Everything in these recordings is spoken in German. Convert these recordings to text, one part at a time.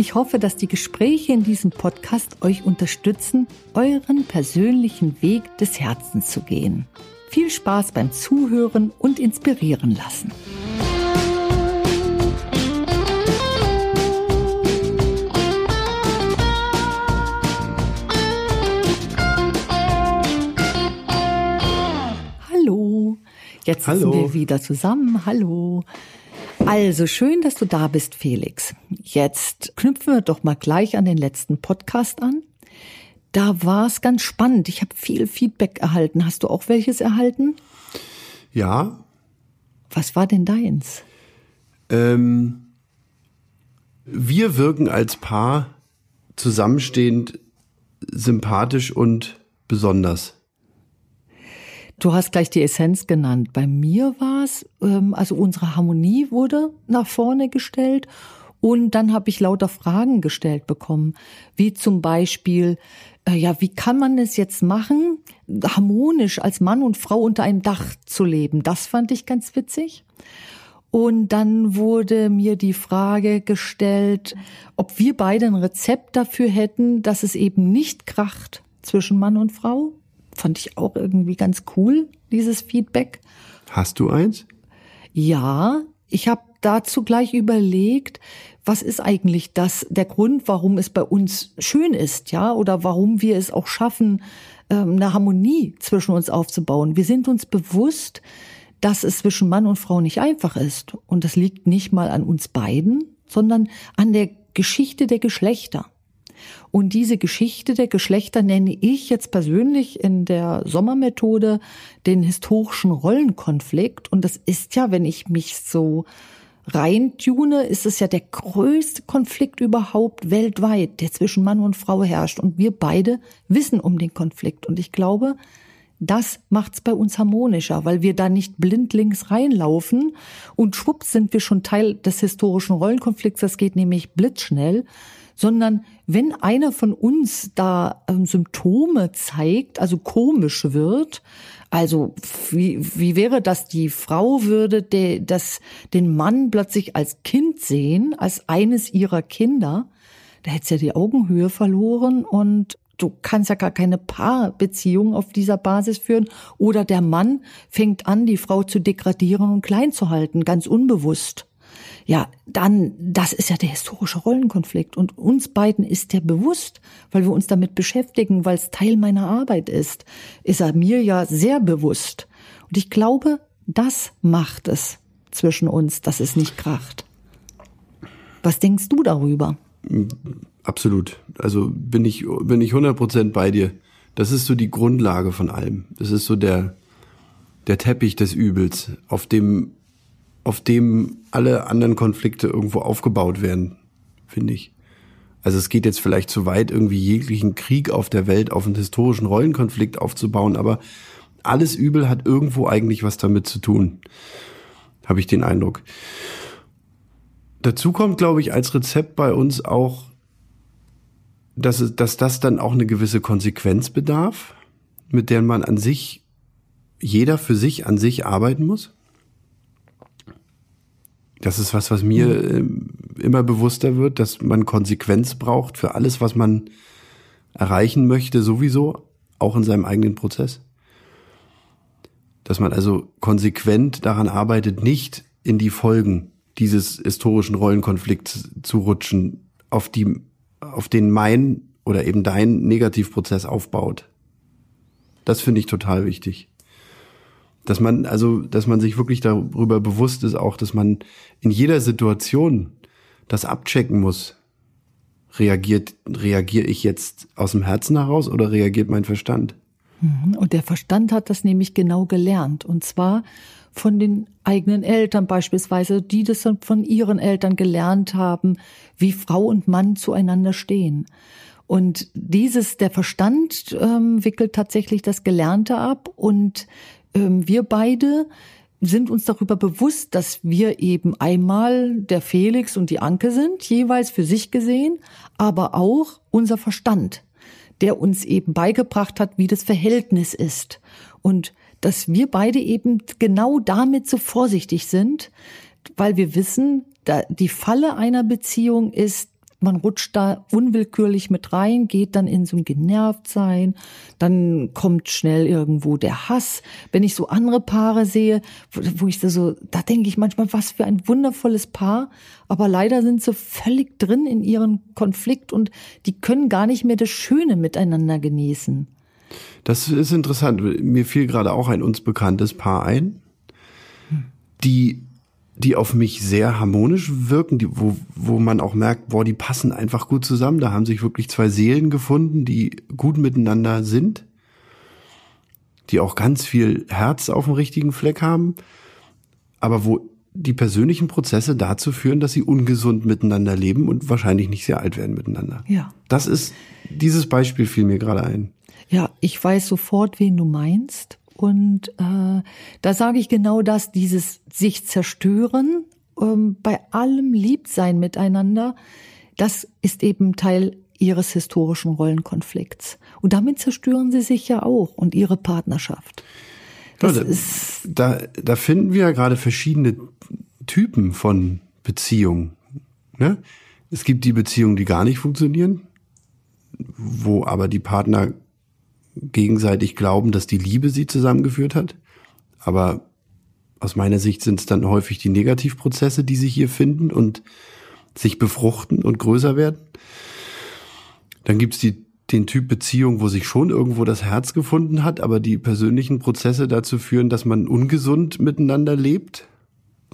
Ich hoffe, dass die Gespräche in diesem Podcast euch unterstützen, euren persönlichen Weg des Herzens zu gehen. Viel Spaß beim Zuhören und inspirieren lassen. Jetzt sitzen Hallo. wir wieder zusammen. Hallo. Also schön, dass du da bist, Felix. Jetzt knüpfen wir doch mal gleich an den letzten Podcast an. Da war es ganz spannend. Ich habe viel Feedback erhalten. Hast du auch welches erhalten? Ja. Was war denn deins? Ähm, wir wirken als Paar zusammenstehend sympathisch und besonders. Du hast gleich die Essenz genannt. Bei mir war es, ähm, also unsere Harmonie wurde nach vorne gestellt und dann habe ich lauter Fragen gestellt bekommen, wie zum Beispiel, äh, ja, wie kann man es jetzt machen, harmonisch als Mann und Frau unter einem Dach zu leben? Das fand ich ganz witzig. Und dann wurde mir die Frage gestellt, ob wir beide ein Rezept dafür hätten, dass es eben nicht kracht zwischen Mann und Frau fand ich auch irgendwie ganz cool, dieses Feedback. Hast du eins? Ja, ich habe dazu gleich überlegt, was ist eigentlich das, der Grund, warum es bei uns schön ist, ja, oder warum wir es auch schaffen, ähm, eine Harmonie zwischen uns aufzubauen. Wir sind uns bewusst, dass es zwischen Mann und Frau nicht einfach ist. Und das liegt nicht mal an uns beiden, sondern an der Geschichte der Geschlechter. Und diese Geschichte der Geschlechter nenne ich jetzt persönlich in der Sommermethode den historischen Rollenkonflikt. Und das ist ja, wenn ich mich so reintune, ist es ja der größte Konflikt überhaupt weltweit, der zwischen Mann und Frau herrscht. Und wir beide wissen um den Konflikt. Und ich glaube, das macht's bei uns harmonischer, weil wir da nicht blindlings reinlaufen und schwupps sind wir schon Teil des historischen Rollenkonflikts. Das geht nämlich blitzschnell sondern wenn einer von uns da ähm, Symptome zeigt, also komisch wird, also wie, wie wäre das, die Frau würde de, das, den Mann plötzlich als Kind sehen, als eines ihrer Kinder, da hätte sie ja die Augenhöhe verloren und du kannst ja gar keine Paarbeziehung auf dieser Basis führen. Oder der Mann fängt an, die Frau zu degradieren und klein zu halten, ganz unbewusst ja, dann, das ist ja der historische Rollenkonflikt. Und uns beiden ist der bewusst, weil wir uns damit beschäftigen, weil es Teil meiner Arbeit ist, ist er mir ja sehr bewusst. Und ich glaube, das macht es zwischen uns, dass es nicht kracht. Was denkst du darüber? Absolut. Also bin ich, bin ich 100% bei dir. Das ist so die Grundlage von allem. Das ist so der, der Teppich des Übels, auf dem auf dem alle anderen Konflikte irgendwo aufgebaut werden, finde ich. Also es geht jetzt vielleicht zu weit, irgendwie jeglichen Krieg auf der Welt auf einen historischen Rollenkonflikt aufzubauen, aber alles Übel hat irgendwo eigentlich was damit zu tun, habe ich den Eindruck. Dazu kommt, glaube ich, als Rezept bei uns auch, dass, es, dass das dann auch eine gewisse Konsequenz bedarf, mit der man an sich, jeder für sich an sich arbeiten muss. Das ist was, was mir mhm. äh, immer bewusster wird, dass man Konsequenz braucht für alles, was man erreichen möchte, sowieso, auch in seinem eigenen Prozess. Dass man also konsequent daran arbeitet, nicht in die Folgen dieses historischen Rollenkonflikts zu rutschen, auf die, auf den mein oder eben dein Negativprozess aufbaut. Das finde ich total wichtig dass man, also, dass man sich wirklich darüber bewusst ist, auch, dass man in jeder Situation das abchecken muss. Reagiert, reagiere ich jetzt aus dem Herzen heraus oder reagiert mein Verstand? Mhm. Und der Verstand hat das nämlich genau gelernt. Und zwar von den eigenen Eltern beispielsweise, die das von ihren Eltern gelernt haben, wie Frau und Mann zueinander stehen. Und dieses, der Verstand ähm, wickelt tatsächlich das Gelernte ab und wir beide sind uns darüber bewusst, dass wir eben einmal der Felix und die Anke sind, jeweils für sich gesehen, aber auch unser Verstand, der uns eben beigebracht hat, wie das Verhältnis ist. Und dass wir beide eben genau damit so vorsichtig sind, weil wir wissen, da die Falle einer Beziehung ist, man rutscht da unwillkürlich mit rein, geht dann in so ein Genervtsein, dann kommt schnell irgendwo der Hass. Wenn ich so andere Paare sehe, wo ich so, da denke ich manchmal, was für ein wundervolles Paar, aber leider sind sie völlig drin in ihren Konflikt und die können gar nicht mehr das Schöne miteinander genießen. Das ist interessant. Mir fiel gerade auch ein uns bekanntes Paar ein, die die auf mich sehr harmonisch wirken, die, wo, wo man auch merkt, boah, die passen einfach gut zusammen. Da haben sich wirklich zwei Seelen gefunden, die gut miteinander sind, die auch ganz viel Herz auf dem richtigen Fleck haben, aber wo die persönlichen Prozesse dazu führen, dass sie ungesund miteinander leben und wahrscheinlich nicht sehr alt werden miteinander. Ja. Das ist, dieses Beispiel fiel mir gerade ein. Ja, ich weiß sofort, wen du meinst. Und äh, da sage ich genau das, dieses sich zerstören, ähm, bei allem Liebsein miteinander, das ist eben Teil ihres historischen Rollenkonflikts. Und damit zerstören sie sich ja auch und ihre Partnerschaft. Das ja, da, ist da, da finden wir ja gerade verschiedene Typen von Beziehungen. Ne? Es gibt die Beziehungen, die gar nicht funktionieren, wo aber die Partner gegenseitig glauben, dass die Liebe sie zusammengeführt hat. Aber aus meiner Sicht sind es dann häufig die Negativprozesse, die sich hier finden und sich befruchten und größer werden. Dann gibt's die, den Typ Beziehung, wo sich schon irgendwo das Herz gefunden hat, aber die persönlichen Prozesse dazu führen, dass man ungesund miteinander lebt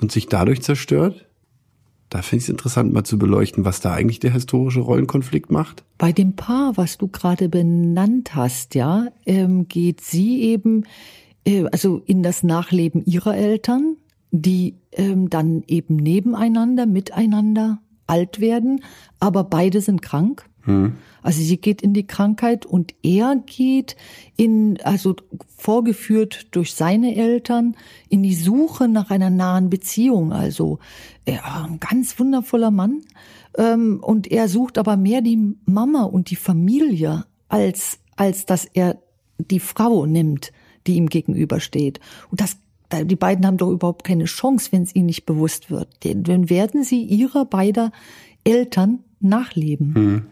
und sich dadurch zerstört. Da finde ich es interessant, mal zu beleuchten, was da eigentlich der historische Rollenkonflikt macht. Bei dem Paar, was du gerade benannt hast, ja, ähm, geht sie eben äh, also in das Nachleben ihrer Eltern, die ähm, dann eben nebeneinander, miteinander alt werden, aber beide sind krank. Hm. Also sie geht in die Krankheit und er geht in, also vorgeführt durch seine Eltern, in die Suche nach einer nahen Beziehung. Also ja, ein ganz wundervoller Mann. Ähm, und er sucht aber mehr die Mama und die Familie, als, als dass er die Frau nimmt, die ihm gegenübersteht. Und das die beiden haben doch überhaupt keine Chance, wenn es ihnen nicht bewusst wird. Dann werden sie ihrer beider Eltern nachleben. Mhm.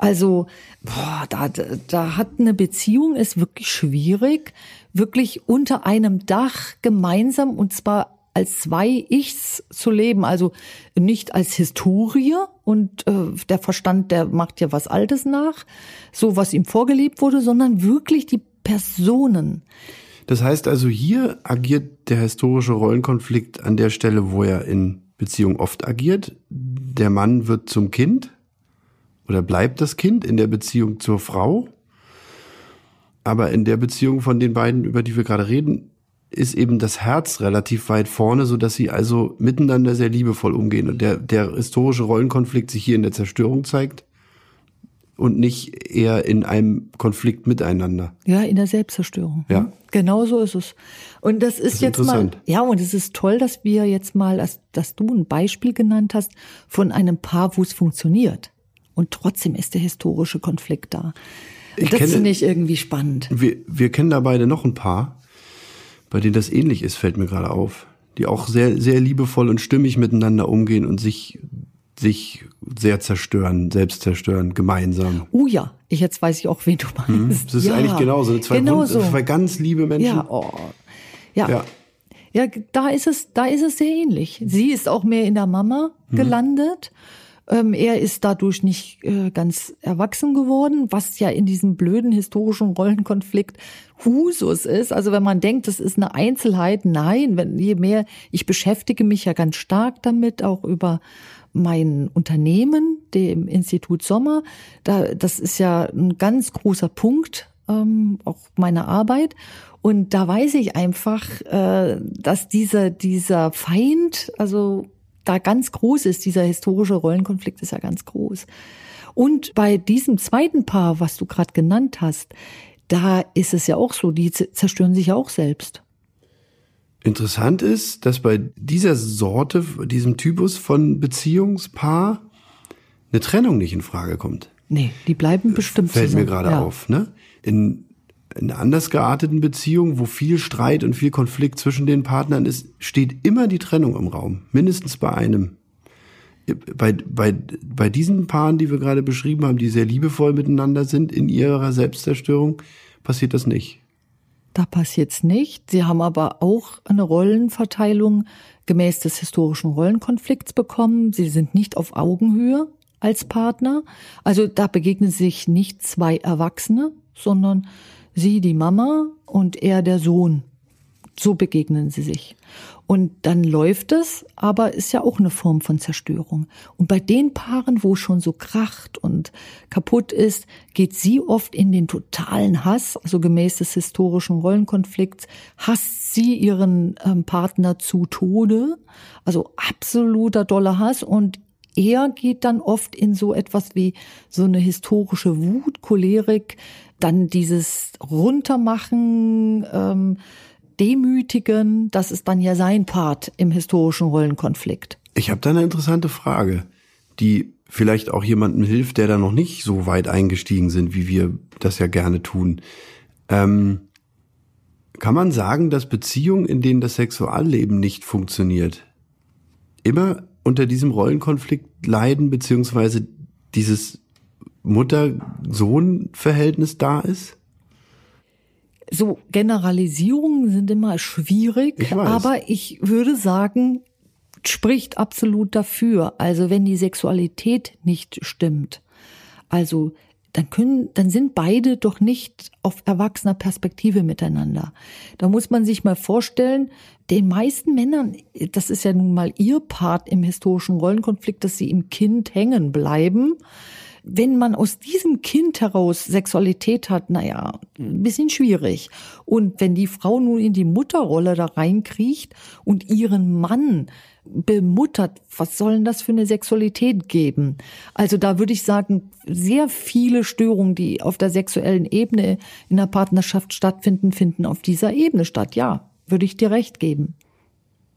Also, boah, da, da hat eine Beziehung ist wirklich schwierig, wirklich unter einem Dach gemeinsam und zwar als zwei Ichs zu leben, also nicht als Historie und äh, der Verstand, der macht ja was Altes nach, so was ihm vorgelebt wurde, sondern wirklich die Personen. Das heißt also, hier agiert der historische Rollenkonflikt an der Stelle, wo er in Beziehung oft agiert. Der Mann wird zum Kind oder bleibt das Kind in der Beziehung zur Frau. Aber in der Beziehung von den beiden, über die wir gerade reden, ist eben das Herz relativ weit vorne, so dass sie also miteinander sehr liebevoll umgehen. Und der, der historische Rollenkonflikt sich hier in der Zerstörung zeigt und nicht eher in einem Konflikt miteinander. Ja, in der Selbstzerstörung. Ja. Genau so ist es. Und das ist, das ist jetzt mal, ja, und es ist toll, dass wir jetzt mal, dass, dass du ein Beispiel genannt hast von einem Paar, wo es funktioniert. Und trotzdem ist der historische Konflikt da. Ich das finde ich irgendwie spannend. Wir, wir kennen da beide noch ein paar, bei denen das ähnlich ist, fällt mir gerade auf. Die auch sehr, sehr liebevoll und stimmig miteinander umgehen und sich, sich sehr zerstören, selbst zerstören, gemeinsam. Oh ja, ich jetzt weiß ich auch, wen du mhm. meinst. Das ist ja, eigentlich genauso. Zwei, genau so. zwei ganz liebe Menschen. Ja, oh. ja. ja. Ja, da ist es, da ist es sehr ähnlich. Sie ist auch mehr in der Mama mhm. Ähm, er ist dadurch nicht äh, ganz erwachsen geworden, was ja in diesem blöden historischen Rollenkonflikt Husus ist. Also wenn man denkt, das ist eine Einzelheit, nein, wenn je mehr, ich beschäftige mich ja ganz stark damit, auch über mein Unternehmen, dem Institut Sommer. Da, das ist ja ein ganz großer Punkt, ähm, auch meiner Arbeit. Und da weiß ich einfach, äh, dass dieser, dieser Feind, also da ganz groß ist. Dieser historische Rollenkonflikt ist ja ganz groß. Und bei diesem zweiten Paar, was du gerade genannt hast, da ist es ja auch so, die zerstören sich ja auch selbst. Interessant ist, dass bei dieser Sorte, diesem Typus von Beziehungspaar eine Trennung nicht in Frage kommt. Nee, die bleiben bestimmt Fällt zusammen. mir gerade ja. auf, ne? In, in anders gearteten Beziehungen, wo viel Streit und viel Konflikt zwischen den Partnern ist, steht immer die Trennung im Raum. Mindestens bei einem. Bei, bei, bei diesen Paaren, die wir gerade beschrieben haben, die sehr liebevoll miteinander sind in ihrer Selbstzerstörung, passiert das nicht. Da passiert's nicht. Sie haben aber auch eine Rollenverteilung gemäß des historischen Rollenkonflikts bekommen. Sie sind nicht auf Augenhöhe als Partner. Also da begegnen sich nicht zwei Erwachsene, sondern sie die Mama und er der Sohn. So begegnen sie sich. Und dann läuft es, aber ist ja auch eine Form von Zerstörung. Und bei den Paaren, wo schon so kracht und kaputt ist, geht sie oft in den totalen Hass, also gemäß des historischen Rollenkonflikts, hasst sie ihren ähm, Partner zu Tode, also absoluter doller Hass und er geht dann oft in so etwas wie so eine historische Wut, Cholerik, dann dieses Runtermachen, ähm, Demütigen, das ist dann ja sein Part im historischen Rollenkonflikt. Ich habe da eine interessante Frage, die vielleicht auch jemandem hilft, der da noch nicht so weit eingestiegen sind, wie wir das ja gerne tun. Ähm, kann man sagen, dass Beziehungen, in denen das Sexualleben nicht funktioniert, immer unter diesem Rollenkonflikt leiden, beziehungsweise dieses Mutter-Sohn-Verhältnis da ist? So Generalisierungen sind immer schwierig, ich aber ich würde sagen, spricht absolut dafür. Also wenn die Sexualität nicht stimmt, also dann können, dann sind beide doch nicht auf erwachsener Perspektive miteinander. Da muss man sich mal vorstellen, den meisten Männern, das ist ja nun mal ihr Part im historischen Rollenkonflikt, dass sie im Kind hängen bleiben. Wenn man aus diesem Kind heraus Sexualität hat, naja, ein bisschen schwierig. Und wenn die Frau nun in die Mutterrolle da reinkriecht und ihren Mann bemuttert, was soll denn das für eine Sexualität geben? Also da würde ich sagen, sehr viele Störungen, die auf der sexuellen Ebene in der Partnerschaft stattfinden, finden auf dieser Ebene statt. Ja, würde ich dir recht geben.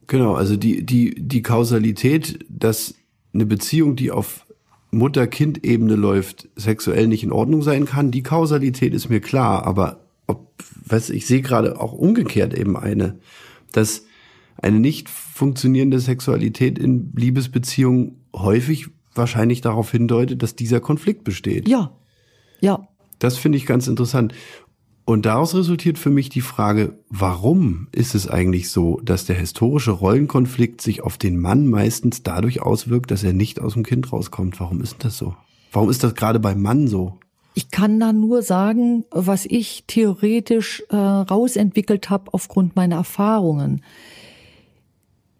Genau, also die, die, die Kausalität, dass eine Beziehung, die auf Mutter-Kind-Ebene läuft, sexuell nicht in Ordnung sein kann, die Kausalität ist mir klar, aber ob, was ich sehe gerade auch umgekehrt eben eine, dass eine nicht funktionierende Sexualität in Liebesbeziehungen häufig wahrscheinlich darauf hindeutet, dass dieser Konflikt besteht. Ja, ja. Das finde ich ganz interessant. Und daraus resultiert für mich die Frage, warum ist es eigentlich so, dass der historische Rollenkonflikt sich auf den Mann meistens dadurch auswirkt, dass er nicht aus dem Kind rauskommt? Warum ist das so? Warum ist das gerade beim Mann so? Ich kann da nur sagen, was ich theoretisch äh, rausentwickelt habe aufgrund meiner Erfahrungen.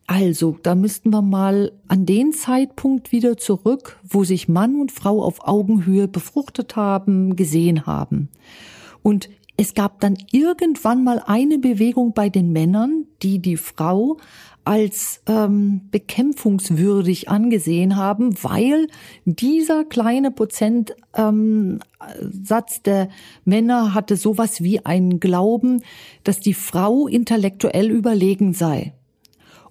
Also, da müssten wir mal an den Zeitpunkt wieder zurück, wo sich Mann und Frau auf Augenhöhe befruchtet haben, gesehen haben. Und es gab dann irgendwann mal eine Bewegung bei den Männern, die die Frau als ähm, bekämpfungswürdig angesehen haben, weil dieser kleine Prozentsatz ähm, der Männer hatte sowas wie einen Glauben, dass die Frau intellektuell überlegen sei.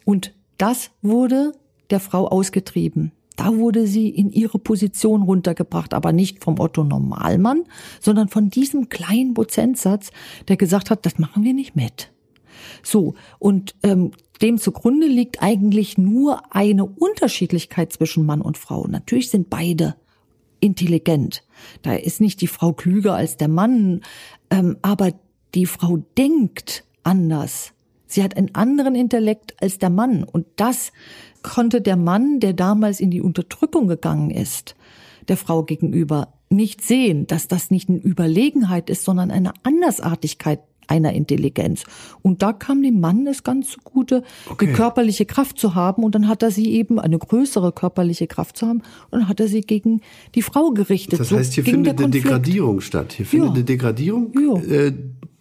Und das wurde der Frau ausgetrieben. Da wurde sie in ihre Position runtergebracht, aber nicht vom Otto Normalmann, sondern von diesem kleinen Prozentsatz, der gesagt hat, das machen wir nicht mit. So, und ähm, dem zugrunde liegt eigentlich nur eine Unterschiedlichkeit zwischen Mann und Frau. Natürlich sind beide intelligent. Da ist nicht die Frau klüger als der Mann, ähm, aber die Frau denkt anders. Sie hat einen anderen Intellekt als der Mann. Und das konnte der Mann, der damals in die Unterdrückung gegangen ist, der Frau gegenüber, nicht sehen, dass das nicht eine Überlegenheit ist, sondern eine Andersartigkeit einer Intelligenz. Und da kam dem Mann es ganz zugute, okay. eine körperliche Kraft zu haben. Und dann hat er sie eben, eine größere körperliche Kraft zu haben, und dann hat er sie gegen die Frau gerichtet. Das heißt, hier so findet eine Degradierung statt. Hier findet ja. eine Degradierung äh,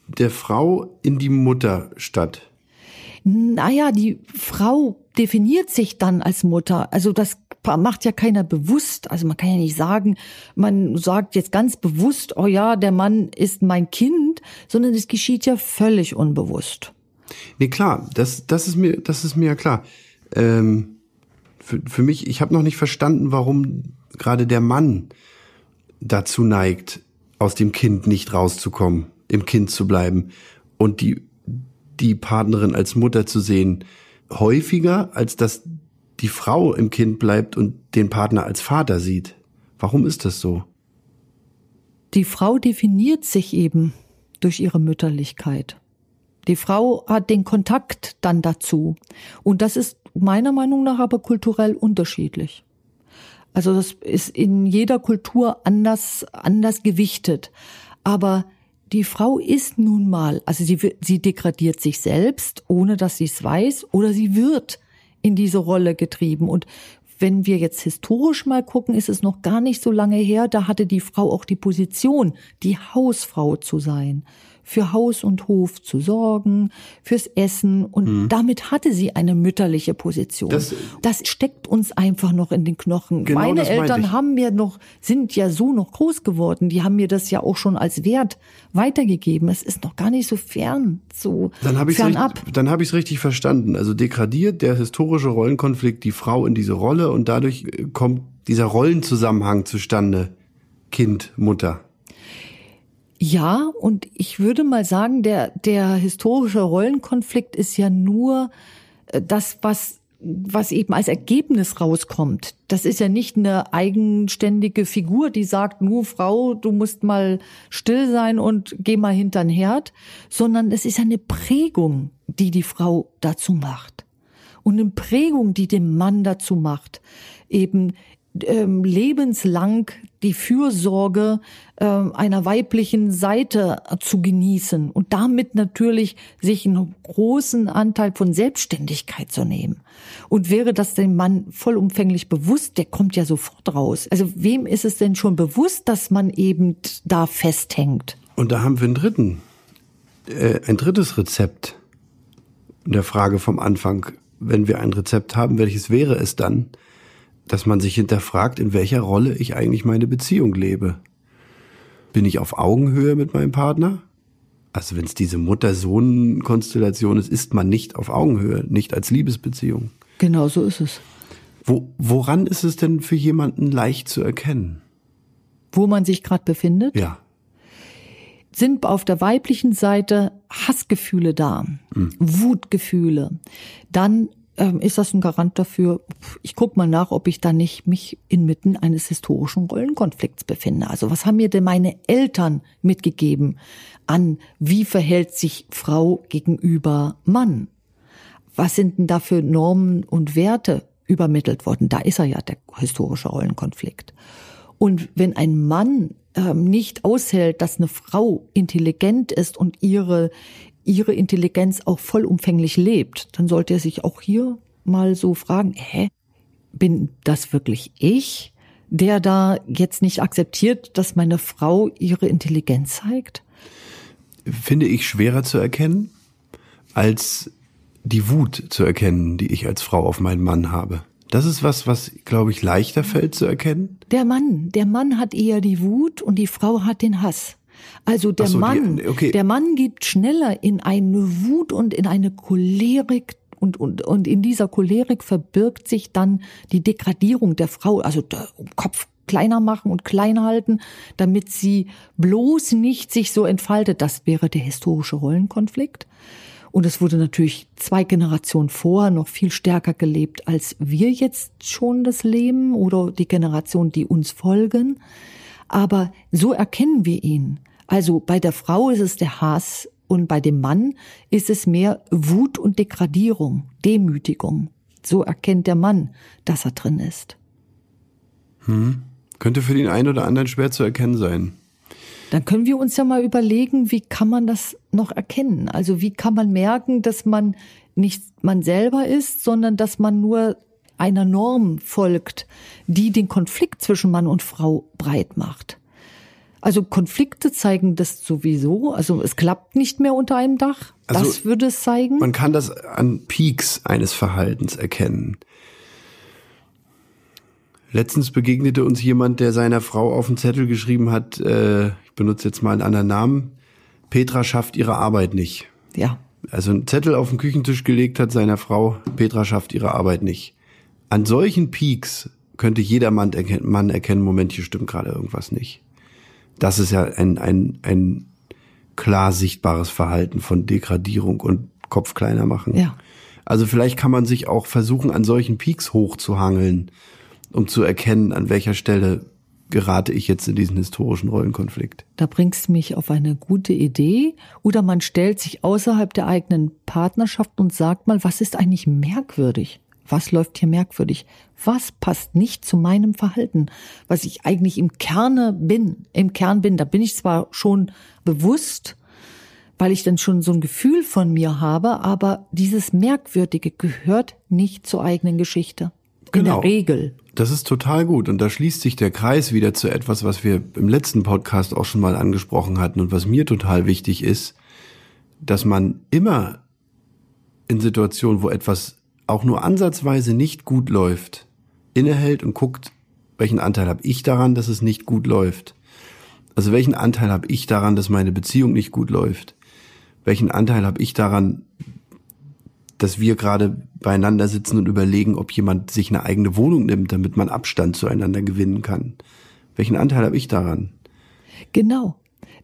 der Frau in die Mutter statt naja, die Frau definiert sich dann als Mutter. Also das macht ja keiner bewusst. Also man kann ja nicht sagen, man sagt jetzt ganz bewusst, oh ja, der Mann ist mein Kind, sondern es geschieht ja völlig unbewusst. Nee, klar, das, das ist mir, das ist mir ja klar. Ähm, für, für mich, ich habe noch nicht verstanden, warum gerade der Mann dazu neigt, aus dem Kind nicht rauszukommen, im Kind zu bleiben und die, die Partnerin als Mutter zu sehen, häufiger, als dass die Frau im Kind bleibt und den Partner als Vater sieht. Warum ist das so? Die Frau definiert sich eben durch ihre Mütterlichkeit. Die Frau hat den Kontakt dann dazu. Und das ist meiner Meinung nach aber kulturell unterschiedlich. Also das ist in jeder Kultur anders, anders gewichtet. Aber die Frau ist nun mal, also sie, sie degradiert sich selbst, ohne dass sie es weiß, oder sie wird in diese Rolle getrieben. Und wenn wir jetzt historisch mal gucken, ist es noch gar nicht so lange her, da hatte die Frau auch die Position, die Hausfrau zu sein für Haus und Hof zu sorgen, fürs Essen und mhm. damit hatte sie eine mütterliche Position. Das, das, steckt uns einfach noch in den Knochen. Genau Meine Eltern haben mir noch, sind ja so noch groß geworden, die haben mir das ja auch schon als Wert weitergegeben. Es ist noch gar nicht so fern, so dann hab fernab. Richtig, dann habe ich es richtig verstanden. Also degradiert der historische Rollenkonflikt die Frau in diese Rolle und dadurch äh, kommt dieser Rollenzusammenhang zustande. Kind, Mutter. Ja, und ich würde mal sagen, der, der historische Rollenkonflikt ist ja nur äh, das, was was eben als Ergebnis rauskommt. Das ist ja nicht eine eigenständige Figur, die sagt, nur Frau, du musst mal still sein und geh mal hintern Herd, sondern es ist eine Prägung, die die Frau dazu macht. Und eine Prägung, die den Mann dazu macht, eben ähm, lebenslang die Fürsorge äh, einer weiblichen Seite zu genießen und damit natürlich sich einen großen Anteil von Selbstständigkeit zu nehmen. Und wäre das dem Mann vollumfänglich bewusst, der kommt ja sofort raus. Also wem ist es denn schon bewusst, dass man eben da festhängt? Und da haben wir einen dritten, äh, ein drittes Rezept in der Frage vom Anfang. Wenn wir ein Rezept haben, welches wäre es dann? Dass man sich hinterfragt, in welcher Rolle ich eigentlich meine Beziehung lebe. Bin ich auf Augenhöhe mit meinem Partner? Also wenn es diese Mutter-Sohn-Konstellation ist, ist man nicht auf Augenhöhe, nicht als Liebesbeziehung. Genau so ist es. Wo, woran ist es denn für jemanden leicht zu erkennen? Wo man sich gerade befindet? Ja. Sind auf der weiblichen Seite Hassgefühle da, mhm. Wutgefühle, dann ähm, ist das ein Garant dafür. Ich guck mal nach, ob ich da nicht mich inmitten eines historischen Rollenkonflikts befinde. Also was haben mir denn meine Eltern mitgegeben an, wie verhält sich Frau gegenüber Mann? Was sind denn da für Normen und Werte übermittelt worden? Da ist er ja der historische Rollenkonflikt. Und wenn ein Mann ähm, nicht aushält, dass eine Frau intelligent ist und ihre ihre Intelligenz auch vollumfänglich lebt, dann sollte er sich auch hier mal so fragen, hä, bin das wirklich ich, der da jetzt nicht akzeptiert, dass meine Frau ihre Intelligenz zeigt? Finde ich schwerer zu erkennen, als die Wut zu erkennen, die ich als Frau auf meinen Mann habe. Das ist was, was, glaube ich, leichter fällt zu erkennen. Der Mann, der Mann hat eher die Wut und die Frau hat den Hass. Also der so, Mann, die, okay. der Mann geht schneller in eine Wut und in eine Cholerik und, und, und in dieser Cholerik verbirgt sich dann die Degradierung der Frau, also der Kopf kleiner machen und klein halten, damit sie bloß nicht sich so entfaltet. Das wäre der historische Rollenkonflikt. Und es wurde natürlich zwei Generationen vorher noch viel stärker gelebt, als wir jetzt schon das leben oder die Generation, die uns folgen. Aber so erkennen wir ihn. Also bei der Frau ist es der Hass und bei dem Mann ist es mehr Wut und Degradierung, Demütigung. So erkennt der Mann, dass er drin ist. Hm. Könnte für den einen oder anderen schwer zu erkennen sein. Dann können wir uns ja mal überlegen, wie kann man das noch erkennen? Also wie kann man merken, dass man nicht man selber ist, sondern dass man nur einer Norm folgt, die den Konflikt zwischen Mann und Frau breit macht. Also Konflikte zeigen das sowieso. Also es klappt nicht mehr unter einem Dach. Also das würde es zeigen. Man kann das an Peaks eines Verhaltens erkennen. Letztens begegnete uns jemand, der seiner Frau auf den Zettel geschrieben hat, äh, ich benutze jetzt mal einen anderen Namen, Petra schafft ihre Arbeit nicht. Ja. Also einen Zettel auf den Küchentisch gelegt hat seiner Frau, Petra schafft ihre Arbeit nicht. An solchen Peaks könnte jeder Mann erkennen, Mann erkennen, Moment, hier stimmt gerade irgendwas nicht. Das ist ja ein, ein, ein klar sichtbares Verhalten von Degradierung und Kopf kleiner machen. Ja. Also vielleicht kann man sich auch versuchen, an solchen Peaks hochzuhangeln, um zu erkennen, an welcher Stelle gerate ich jetzt in diesen historischen Rollenkonflikt. Da bringst du mich auf eine gute Idee. Oder man stellt sich außerhalb der eigenen Partnerschaft und sagt mal, was ist eigentlich merkwürdig? Was läuft hier merkwürdig? Was passt nicht zu meinem Verhalten? Was ich eigentlich im Kerne bin, im Kern bin, da bin ich zwar schon bewusst, weil ich dann schon so ein Gefühl von mir habe, aber dieses Merkwürdige gehört nicht zur eigenen Geschichte. In Genau. der Regel. Das ist total gut. Und da schließt sich der Kreis wieder zu etwas, was wir im letzten Podcast auch schon mal angesprochen hatten und was mir total wichtig ist, dass man immer in Situationen, wo etwas auch nur ansatzweise nicht gut läuft, innehält und guckt, welchen Anteil habe ich daran, dass es nicht gut läuft. Also welchen Anteil habe ich daran, dass meine Beziehung nicht gut läuft? Welchen Anteil habe ich daran, dass wir gerade beieinander sitzen und überlegen, ob jemand sich eine eigene Wohnung nimmt, damit man Abstand zueinander gewinnen kann. Welchen Anteil habe ich daran? Genau.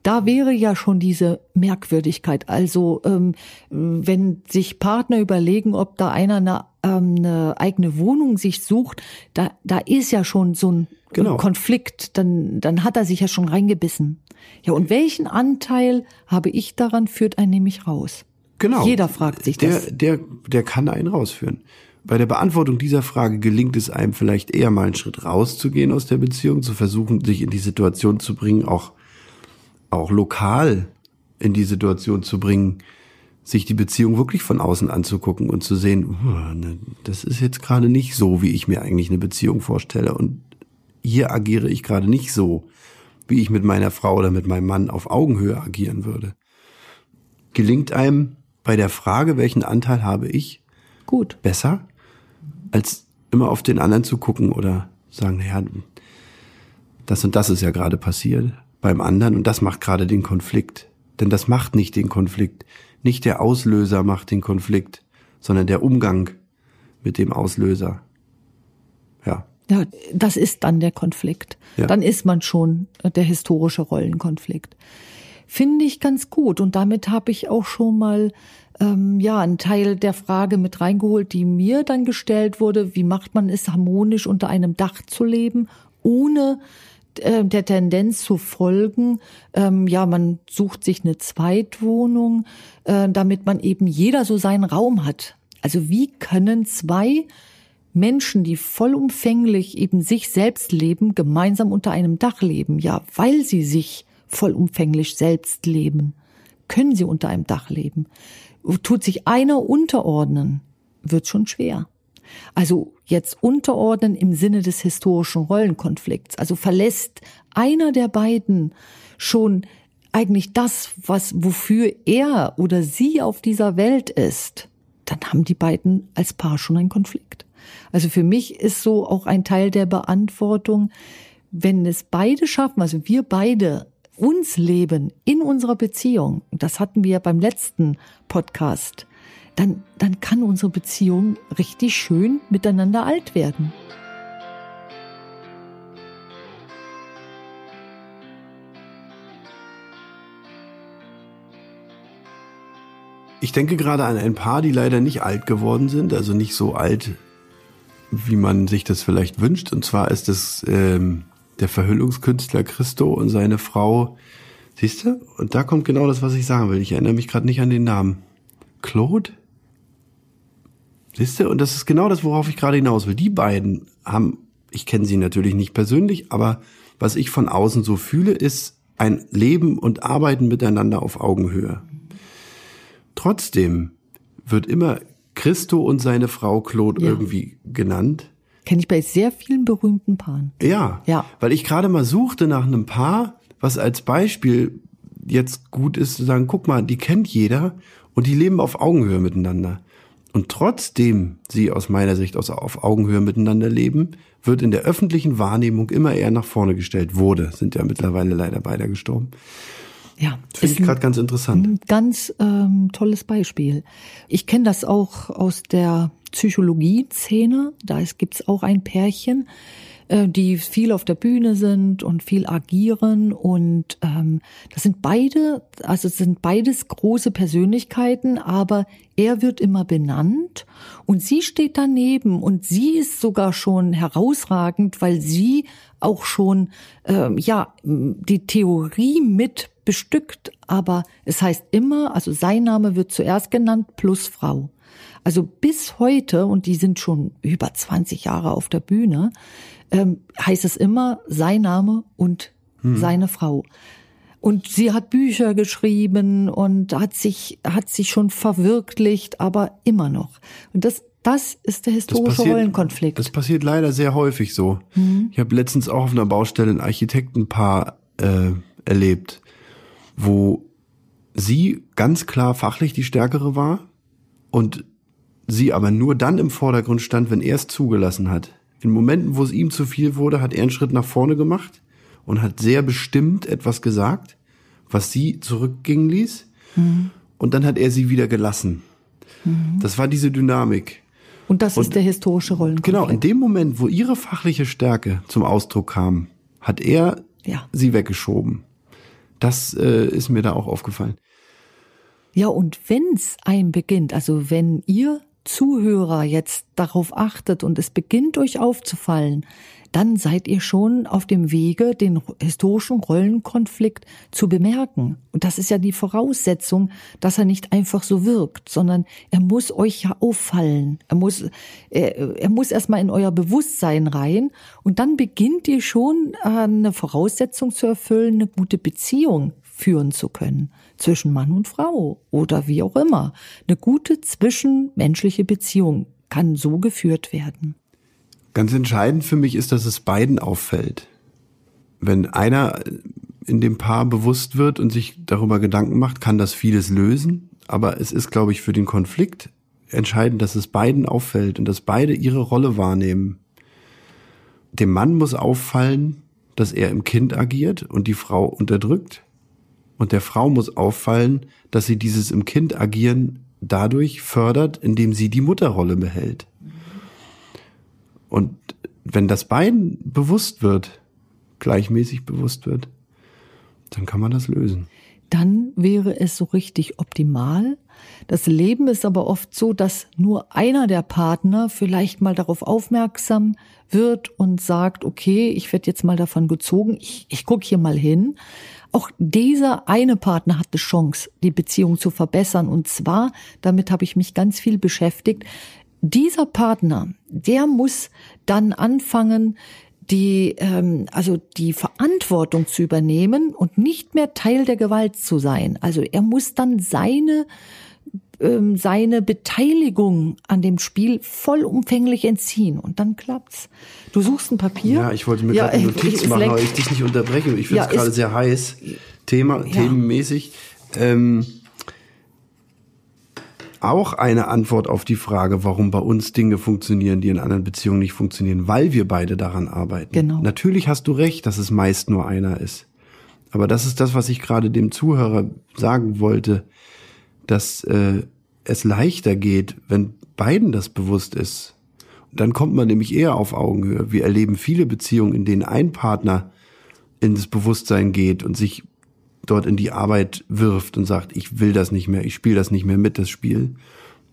Da wäre ja schon diese Merkwürdigkeit. Also ähm, wenn sich Partner überlegen, ob da einer eine, ähm, eine eigene Wohnung sich sucht, da, da ist ja schon so ein Genau. Konflikt, dann, dann hat er sich ja schon reingebissen. Ja, und welchen Anteil habe ich daran, führt einen nämlich raus. Genau. Jeder fragt sich der, das. Der, der kann einen rausführen. Bei der Beantwortung dieser Frage gelingt es einem vielleicht eher mal einen Schritt rauszugehen aus der Beziehung, zu versuchen, sich in die Situation zu bringen, auch, auch lokal in die Situation zu bringen, sich die Beziehung wirklich von außen anzugucken und zu sehen, ne, das ist jetzt gerade nicht so, wie ich mir eigentlich eine Beziehung vorstelle. Und hier agiere ich gerade nicht so, wie ich mit meiner Frau oder mit meinem Mann auf Augenhöhe agieren würde. Gelingt einem bei der Frage, welchen Anteil habe ich, Gut. besser, als immer auf den anderen zu gucken oder sagen, naja, das und das ist ja gerade passiert beim anderen und das macht gerade den Konflikt. Denn das macht nicht den Konflikt. Nicht der Auslöser macht den Konflikt, sondern der Umgang mit dem Auslöser. Ja. Ja, das ist dann der Konflikt. Ja. Dann ist man schon der historische Rollenkonflikt. Finde ich ganz gut. Und damit habe ich auch schon mal ähm, ja einen Teil der Frage mit reingeholt, die mir dann gestellt wurde: Wie macht man es harmonisch unter einem Dach zu leben, ohne äh, der Tendenz zu folgen, ähm, ja, man sucht sich eine Zweitwohnung, äh, damit man eben jeder so seinen Raum hat. Also wie können zwei Menschen, die vollumfänglich eben sich selbst leben, gemeinsam unter einem Dach leben? Ja, weil sie sich vollumfänglich selbst leben, können sie unter einem Dach leben. Tut sich einer unterordnen, wird schon schwer. Also jetzt unterordnen im Sinne des historischen Rollenkonflikts. Also verlässt einer der beiden schon eigentlich das, was, wofür er oder sie auf dieser Welt ist, dann haben die beiden als Paar schon einen Konflikt. Also für mich ist so auch ein Teil der Beantwortung, wenn es beide schaffen, also wir beide uns leben in unserer Beziehung, das hatten wir beim letzten Podcast, dann, dann kann unsere Beziehung richtig schön miteinander alt werden. Ich denke gerade an ein paar, die leider nicht alt geworden sind, also nicht so alt, wie man sich das vielleicht wünscht. Und zwar ist es ähm, der Verhüllungskünstler Christo und seine Frau. Siehst du? Und da kommt genau das, was ich sagen will. Ich erinnere mich gerade nicht an den Namen. Claude? Siehst du? Und das ist genau das, worauf ich gerade hinaus will. Die beiden haben, ich kenne sie natürlich nicht persönlich, aber was ich von außen so fühle, ist ein Leben und Arbeiten miteinander auf Augenhöhe. Trotzdem wird immer Christo und seine Frau Claude Ja. irgendwie genannt. Kenne ich bei sehr vielen berühmten Paaren. Ja, Ja. weil ich gerade mal suchte nach einem Paar, was als Beispiel jetzt gut ist, zu sagen, guck mal, die kennt jeder und die leben auf Augenhöhe miteinander. Und trotzdem sie aus meiner Sicht aus, auf Augenhöhe miteinander leben, wird in der öffentlichen Wahrnehmung immer eher nach vorne gestellt. Wurde, sind ja mittlerweile leider beide gestorben. Ja, Finde ich gerade ganz interessant. Ein ganz ähm, tolles Beispiel. Ich kenne das auch aus der Psychologie-Szene. Da gibt's auch ein Pärchen, die viel auf der Bühne sind und viel agieren. Und ähm, das sind beide, also sind beides große Persönlichkeiten, aber er wird immer benannt und sie steht daneben und sie ist sogar schon herausragend, weil sie auch schon ähm, ja die Theorie mit bestückt, aber es heißt immer, also sein Name wird zuerst genannt plus Frau. Also bis heute, und die sind schon über 20 Jahre auf der Bühne, ähm, heißt es immer sein Name und hm. seine Frau. Und sie hat Bücher geschrieben und hat sich, hat sich schon verwirklicht, aber immer noch. Und das, das ist der historische das passiert, Rollenkonflikt. Das passiert leider sehr häufig so. Mhm. Ich habe letztens auch auf einer Baustelle ein Architektenpaar äh, erlebt, wo sie ganz klar fachlich die stärkere war und sie aber nur dann im Vordergrund stand, wenn er es zugelassen hat. In Momenten, wo es ihm zu viel wurde, hat er einen Schritt nach vorne gemacht und hat sehr bestimmt etwas gesagt, was sie zurückgingen ließ. Mhm. Und dann hat er sie wieder gelassen. Mhm. Das war diese Dynamik. Und das und, ist der historische Rollenkonflikt. Genau, in dem Moment, wo ihre fachliche Stärke zum Ausdruck kam, hat er ja. sie weggeschoben. Das äh, ist mir da auch aufgefallen. Ja, und wenn's einem beginnt, also wenn ihr Zuhörer jetzt darauf achtet und es beginnt euch aufzufallen, dann seid ihr schon auf dem Wege, den historischen Rollenkonflikt zu bemerken. Und das ist ja die Voraussetzung, dass er nicht einfach so wirkt, sondern er muss euch ja auffallen. Er muss, er, er muss erstmal in euer Bewusstsein rein und dann beginnt ihr schon äh, eine Voraussetzung zu erfüllen, eine gute Beziehung führen zu können zwischen Mann und Frau oder wie auch immer. Eine gute zwischenmenschliche Beziehung kann so geführt werden. Ganz entscheidend für mich ist, dass es beiden auffällt. Wenn einer in dem Paar bewusst wird und sich darüber Gedanken macht, kann das vieles lösen. Aber es ist, glaube ich, für den Konflikt entscheidend, dass es beiden auffällt und dass beide ihre Rolle wahrnehmen. Dem Mann muss auffallen, dass er im Kind agiert und die Frau unterdrückt. Und der Frau muss auffallen, dass sie dieses im Kind agieren dadurch fördert, indem sie die Mutterrolle behält. Und wenn das beiden bewusst wird, gleichmäßig bewusst wird, dann kann man das lösen. Dann wäre es so richtig optimal. Das Leben ist aber oft so, dass nur einer der Partner vielleicht mal darauf aufmerksam wird und sagt, okay, ich werde jetzt mal davon gezogen, ich, ich gucke hier mal hin. Auch dieser eine Partner hat die Chance, die Beziehung zu verbessern. Und zwar, damit habe ich mich ganz viel beschäftigt, dieser Partner, der muss dann anfangen, die ähm, also die Verantwortung zu übernehmen und nicht mehr Teil der Gewalt zu sein. Also er muss dann seine ähm, seine Beteiligung an dem Spiel vollumfänglich entziehen und dann klappt's. Du suchst ein Papier. Ja, ich wollte mir ja, gerade eine Notiz ich, machen, aber ich dich nicht unterbreche. Ich finde es ja, gerade sehr heiß, Thema, ja. themenmäßig. Ähm, auch eine Antwort auf die Frage, warum bei uns Dinge funktionieren, die in anderen Beziehungen nicht funktionieren, weil wir beide daran arbeiten. Genau. Natürlich hast du recht, dass es meist nur einer ist. Aber das ist das, was ich gerade dem Zuhörer sagen wollte dass äh, es leichter geht, wenn beiden das bewusst ist. Dann kommt man nämlich eher auf Augenhöhe. Wir erleben viele Beziehungen, in denen ein Partner ins Bewusstsein geht und sich dort in die Arbeit wirft und sagt, ich will das nicht mehr, ich spiele das nicht mehr mit, das Spiel.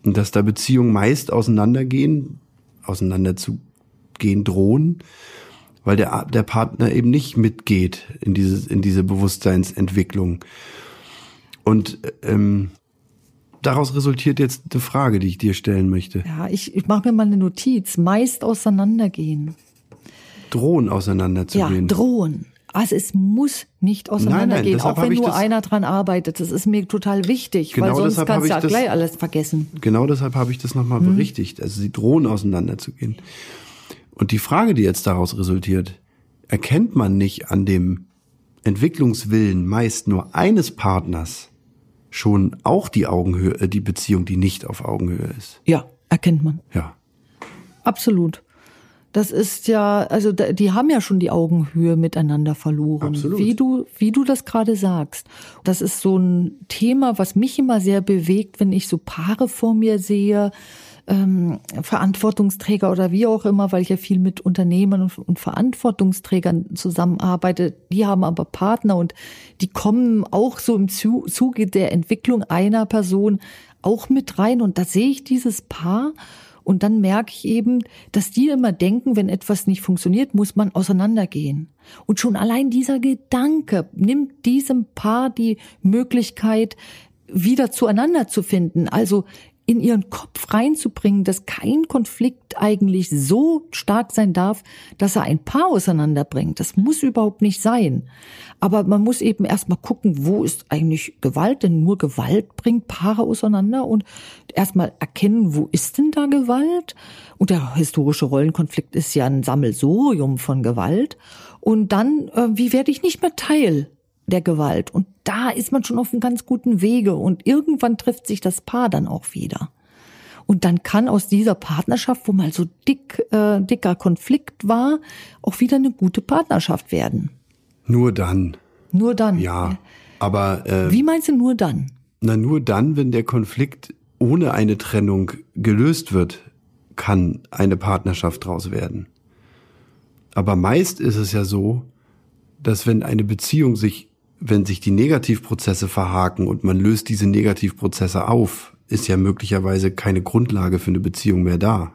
Und dass da Beziehungen meist auseinandergehen, auseinanderzugehen drohen, weil der, der Partner eben nicht mitgeht in diese, in diese Bewusstseinsentwicklung. Und ähm, daraus resultiert jetzt eine Frage, die ich dir stellen möchte. Ja, ich, ich mache mir mal eine Notiz. Meist auseinandergehen. Drohen auseinanderzugehen. Ja, drohen. Also es muss nicht auseinandergehen, auch wenn nur einer dran arbeitet. Das ist mir total wichtig, genau weil sonst kannst du ja gleich alles vergessen. Genau deshalb habe ich das nochmal mhm. berichtigt. Also sie drohen auseinanderzugehen. Und die Frage, die jetzt daraus resultiert, erkennt man nicht an dem Entwicklungswillen meist nur eines Partners, schon auch die Augenhöhe, äh, die Beziehung, die nicht auf Augenhöhe ist. Ja, erkennt man. Ja. Absolut. Das ist ja, also die haben ja schon die Augenhöhe miteinander verloren. Absolut. Wie du, wie du das gerade sagst. Das ist so ein Thema, was mich immer sehr bewegt, wenn ich so Paare vor mir sehe, ähm, Verantwortungsträger oder wie auch immer, weil ich ja viel mit Unternehmern und, und Verantwortungsträgern zusammenarbeite. Die haben aber Partner und die kommen auch so im Zuge der Entwicklung einer Person auch mit rein. Und da sehe ich dieses Paar und dann merke ich eben, dass die immer denken, wenn etwas nicht funktioniert, muss man auseinandergehen. Und schon allein dieser Gedanke nimmt diesem Paar die Möglichkeit, wieder zueinander zu finden. Also in ihren Kopf reinzubringen, dass kein Konflikt eigentlich so stark sein darf, dass er ein Paar auseinanderbringt. Das muss überhaupt nicht sein. Aber man muss eben erstmal gucken, wo ist eigentlich Gewalt, denn nur Gewalt bringt Paare auseinander und erstmal erkennen, wo ist denn da Gewalt? Und der historische Rollenkonflikt ist ja ein Sammelsurium von Gewalt. Und dann, äh, wie werde ich nicht mehr Teil der Gewalt. Und da ist man schon auf einem ganz guten Wege. Und irgendwann trifft sich das Paar dann auch wieder. Und dann kann aus dieser Partnerschaft, wo mal so dick, äh, dicker Konflikt war, auch wieder eine gute Partnerschaft werden. Nur dann. Nur dann. Ja. Aber äh, wie meinst du nur dann? Na, nur dann, wenn der Konflikt ohne eine Trennung gelöst wird, kann eine Partnerschaft draus werden. Aber meist ist es ja so, dass wenn eine Beziehung sich wenn sich die Negativprozesse verhaken und man löst diese Negativprozesse auf, ist ja möglicherweise keine Grundlage für eine Beziehung mehr da.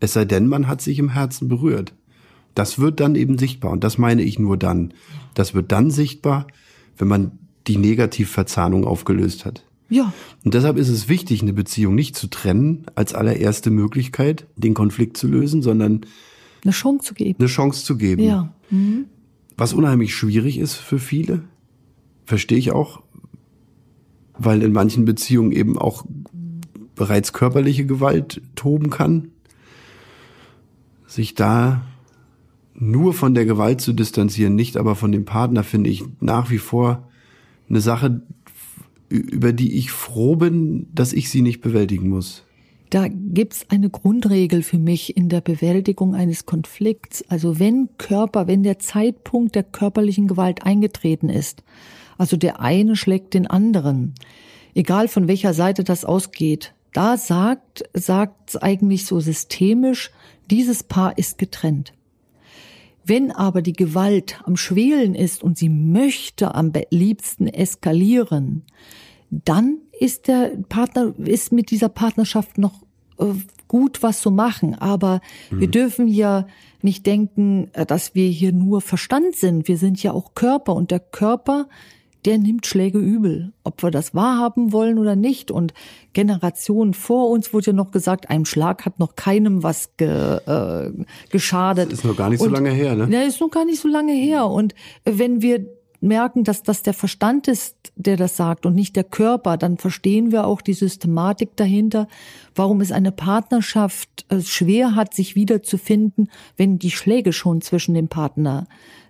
Es sei denn, man hat sich im Herzen berührt. Das wird dann eben sichtbar und das meine ich nur dann. Das wird dann sichtbar, wenn man die Negativverzahnung aufgelöst hat. Ja. Und deshalb ist es wichtig, eine Beziehung nicht zu trennen als allererste Möglichkeit, den Konflikt zu lösen, sondern eine Chance zu geben. Eine Chance zu geben. Ja. Mhm. Was unheimlich schwierig ist für viele, verstehe ich auch, weil in manchen Beziehungen eben auch bereits körperliche Gewalt toben kann. Sich da nur von der Gewalt zu distanzieren, nicht aber von dem Partner, finde ich nach wie vor eine Sache, über die ich froh bin, dass ich sie nicht bewältigen muss. Da gibt's eine Grundregel für mich in der Bewältigung eines Konflikts. Also wenn Körper, wenn der Zeitpunkt der körperlichen Gewalt eingetreten ist, also der eine schlägt den anderen. Egal von welcher Seite das ausgeht. Da sagt, sagt eigentlich so systemisch, dieses Paar ist getrennt. Wenn aber die Gewalt am Schwelen ist und sie möchte am liebsten eskalieren, dann ist der Partner, ist mit dieser Partnerschaft noch äh, gut was zu machen. Aber mhm. wir dürfen ja nicht denken, äh, dass wir hier nur Verstand sind. Wir sind ja auch Körper und der Körper der nimmt Schläge übel, ob wir das wahrhaben wollen oder nicht. Und Generationen vor uns wurde ja noch gesagt, ein Schlag hat noch keinem was ge, äh, geschadet. Das ist noch gar nicht so lange her, ne? Ja, ist noch gar nicht so lange her. Und wenn wir merken, dass das der Verstand ist, der das sagt und nicht der Körper, dann verstehen wir auch die Systematik dahinter, warum es eine Partnerschaft äh, schwer hat, sich wiederzufinden, wenn die Schläge schon zwischen dem Partner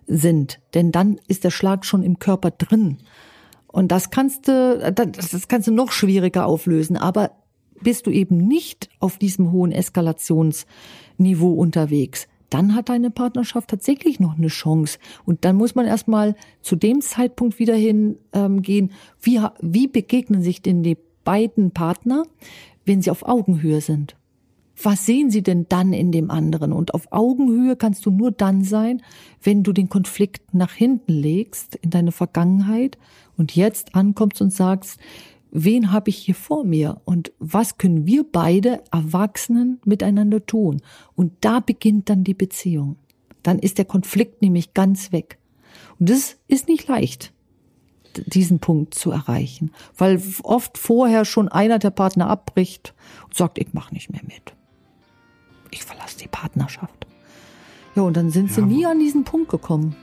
sind. Denn dann ist der Schlag schon im Körper drin. Und das kannst du, das kannst du noch schwieriger auflösen. Aber bist du eben nicht auf diesem hohen Eskalationsniveau unterwegs, dann hat deine Partnerschaft tatsächlich noch eine Chance. Und dann muss man erstmal zu dem Zeitpunkt wieder hingehen, ähm, wie, wie begegnen sich denn die beiden Partner, wenn sie auf Augenhöhe sind? Was sehen sie denn dann in dem anderen? Und auf Augenhöhe kannst du nur dann sein, wenn du den Konflikt nach hinten legst in deine Vergangenheit und jetzt ankommst und sagst, wen habe ich hier vor mir und was können wir beide Erwachsenen miteinander tun? Und da beginnt dann die Beziehung. Dann ist der Konflikt nämlich ganz weg. Und das ist nicht leicht diesen Punkt zu erreichen, weil oft vorher schon einer der Partner abbricht und sagt, ich mache nicht mehr mit ich verlasse die Partnerschaft. Ja, und dann sind ja. sie nie an diesen Punkt gekommen.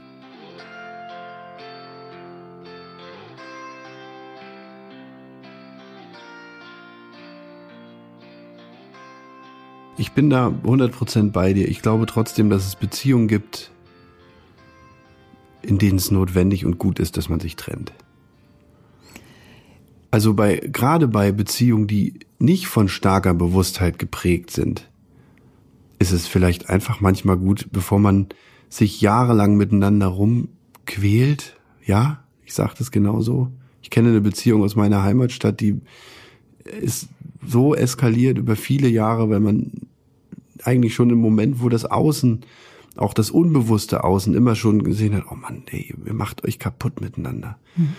Ich bin da 100% bei dir. Ich glaube trotzdem, dass es Beziehungen gibt, in denen es notwendig und gut ist, dass man sich trennt. Also bei, gerade bei Beziehungen, die nicht von starker Bewusstheit geprägt sind, ist es vielleicht einfach manchmal gut, bevor man sich jahrelang miteinander rumquält. Ja, ich sage das genauso. Ich kenne eine Beziehung aus meiner Heimatstadt, die ist so eskaliert über viele Jahre, weil man eigentlich schon im Moment, wo das Außen, auch das unbewusste Außen immer schon gesehen hat, oh Mann, ey, ihr macht euch kaputt miteinander. Mhm.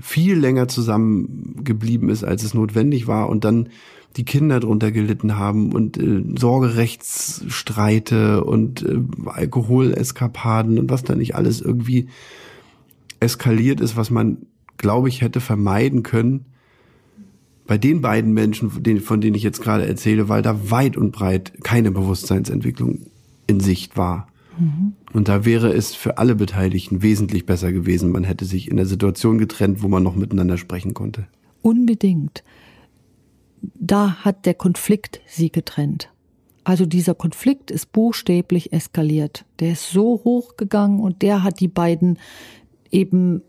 Viel länger zusammengeblieben ist, als es notwendig war und dann die Kinder drunter gelitten haben und äh, Sorgerechtsstreite und äh, Alkoholeskapaden und was da nicht alles irgendwie eskaliert ist, was man, glaube ich, hätte vermeiden können, bei den beiden Menschen, von denen ich jetzt gerade erzähle, weil da weit und breit keine Bewusstseinsentwicklung in Sicht war. Mhm. Und da wäre es für alle Beteiligten wesentlich besser gewesen. Man hätte sich in der Situation getrennt, wo man noch miteinander sprechen konnte. Unbedingt. Da hat der Konflikt sie getrennt. Also dieser Konflikt ist buchstäblich eskaliert. Der ist so hochgegangen und der hat die beiden eben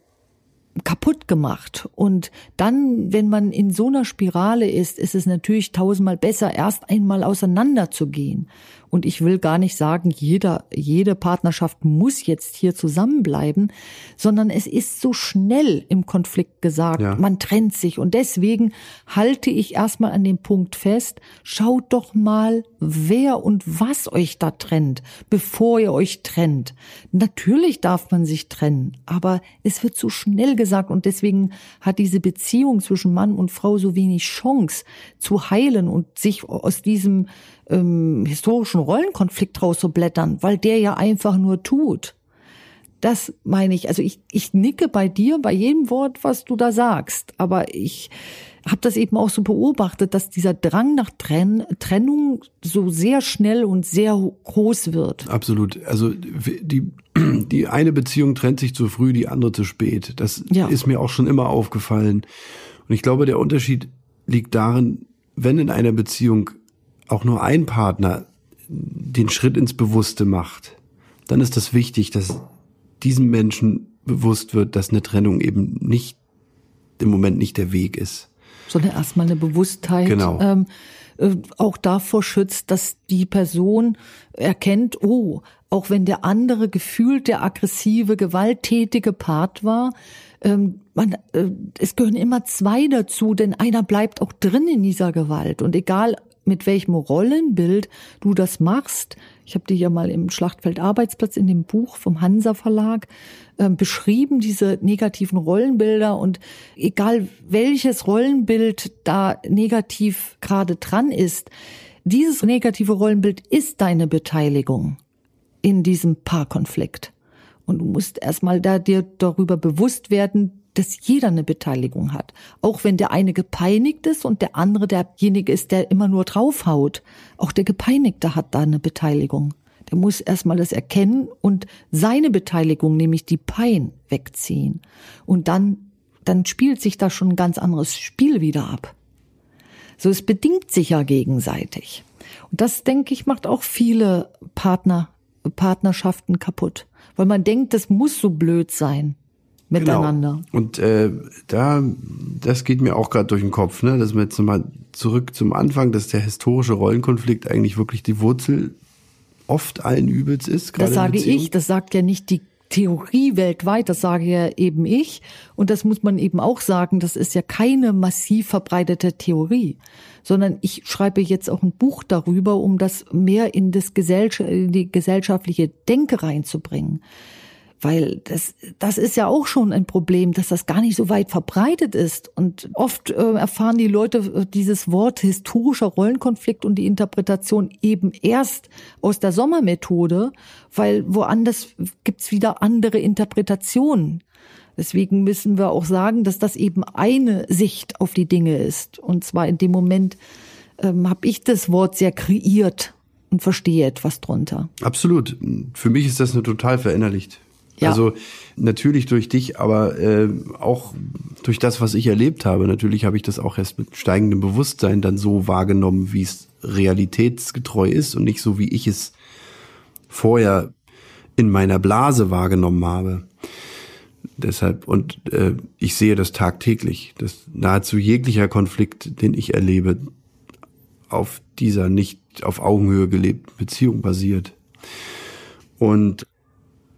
kaputt gemacht. Und dann, wenn man in so einer Spirale ist, ist es natürlich tausendmal besser, erst einmal auseinanderzugehen und ich will gar nicht sagen, jeder, jede Partnerschaft muss jetzt hier zusammenbleiben, sondern es ist so schnell im Konflikt gesagt, ja. man trennt sich. Und deswegen halte ich erstmal an dem Punkt fest, schaut doch mal, wer und was euch da trennt, bevor ihr euch trennt. Natürlich darf man sich trennen, aber es wird so schnell gesagt und deswegen hat diese Beziehung zwischen Mann und Frau so wenig Chance zu heilen und sich aus diesem ähm, historischen Rollenkonflikt rauszublättern, weil der ja einfach nur tut. Das meine ich. Also ich, ich nicke bei dir bei jedem Wort, was du da sagst. Aber ich habe das eben auch so beobachtet, dass dieser Drang nach Trenn Trennung so sehr schnell und sehr groß wird. Absolut. Also die, die eine Beziehung trennt sich zu früh, die andere zu spät. Das ja. ist mir auch schon immer aufgefallen. Und ich glaube, der Unterschied liegt darin, wenn in einer Beziehung auch nur ein Partner den Schritt ins Bewusste macht, dann ist das wichtig, dass diesem Menschen bewusst wird, dass eine Trennung eben nicht im Moment nicht der Weg ist. Sondern erstmal eine Bewusstheit genau. ähm, äh, auch davor schützt, dass die Person erkennt, oh, auch wenn der andere gefühlt der aggressive, gewalttätige Part war, ähm, man, äh, es gehören immer zwei dazu, denn einer bleibt auch drin in dieser Gewalt. Und egal, mit welchem Rollenbild du das machst. Ich habe dir ja mal im Schlachtfeld Arbeitsplatz in dem Buch vom Hansa Verlag äh, beschrieben, diese negativen Rollenbilder. Und egal welches Rollenbild da negativ gerade dran ist, dieses negative Rollenbild ist deine Beteiligung in diesem Paarkonflikt. Und du musst erstmal da dir darüber bewusst werden, dass jeder eine Beteiligung hat. Auch wenn der eine gepeinigt ist und der andere derjenige ist, der immer nur draufhaut. Auch der Gepeinigte hat da eine Beteiligung. Der muss erstmal das erkennen und seine Beteiligung, nämlich die Pein, wegziehen. Und dann, dann spielt sich da schon ein ganz anderes Spiel wieder ab. So, es bedingt sich ja gegenseitig. Und das, denke ich, macht auch viele Partner, Partnerschaften kaputt. Weil man denkt, das muss so blöd sein miteinander. Genau. Und äh, da, das geht mir auch gerade durch den Kopf, ne? Dass wir jetzt nochmal zurück zum Anfang, dass der historische Rollenkonflikt eigentlich wirklich die Wurzel oft allen Übels ist. Das sage ich, das sagt ja nicht die Theorie weltweit, das sage ja eben ich. Und das muss man eben auch sagen, das ist ja keine massiv verbreitete Theorie, sondern ich schreibe jetzt auch ein Buch darüber, um das mehr in, das Gesellschaft, in die gesellschaftliche Denke reinzubringen. Weil das, das ist ja auch schon ein Problem, dass das gar nicht so weit verbreitet ist. Und oft äh, erfahren die Leute äh, dieses Wort historischer Rollenkonflikt und die Interpretation eben erst aus der Sommermethode, weil woanders gibt's wieder andere Interpretationen. Deswegen müssen wir auch sagen, dass das eben eine Sicht auf die Dinge ist. Und zwar in dem Moment ähm, habe ich das Wort sehr kreiert und verstehe etwas drunter. Absolut. Für mich ist das eine total verinnerlicht. Ja. Also natürlich durch dich, aber äh, auch durch das, was ich erlebt habe. Natürlich habe ich das auch erst mit steigendem Bewusstsein dann so wahrgenommen, wie es realitätsgetreu ist und nicht so, wie ich es vorher in meiner Blase wahrgenommen habe. Deshalb, und äh, ich sehe das tagtäglich, dass nahezu jeglicher Konflikt, den ich erlebe, auf dieser nicht auf Augenhöhe gelebten Beziehung basiert. Und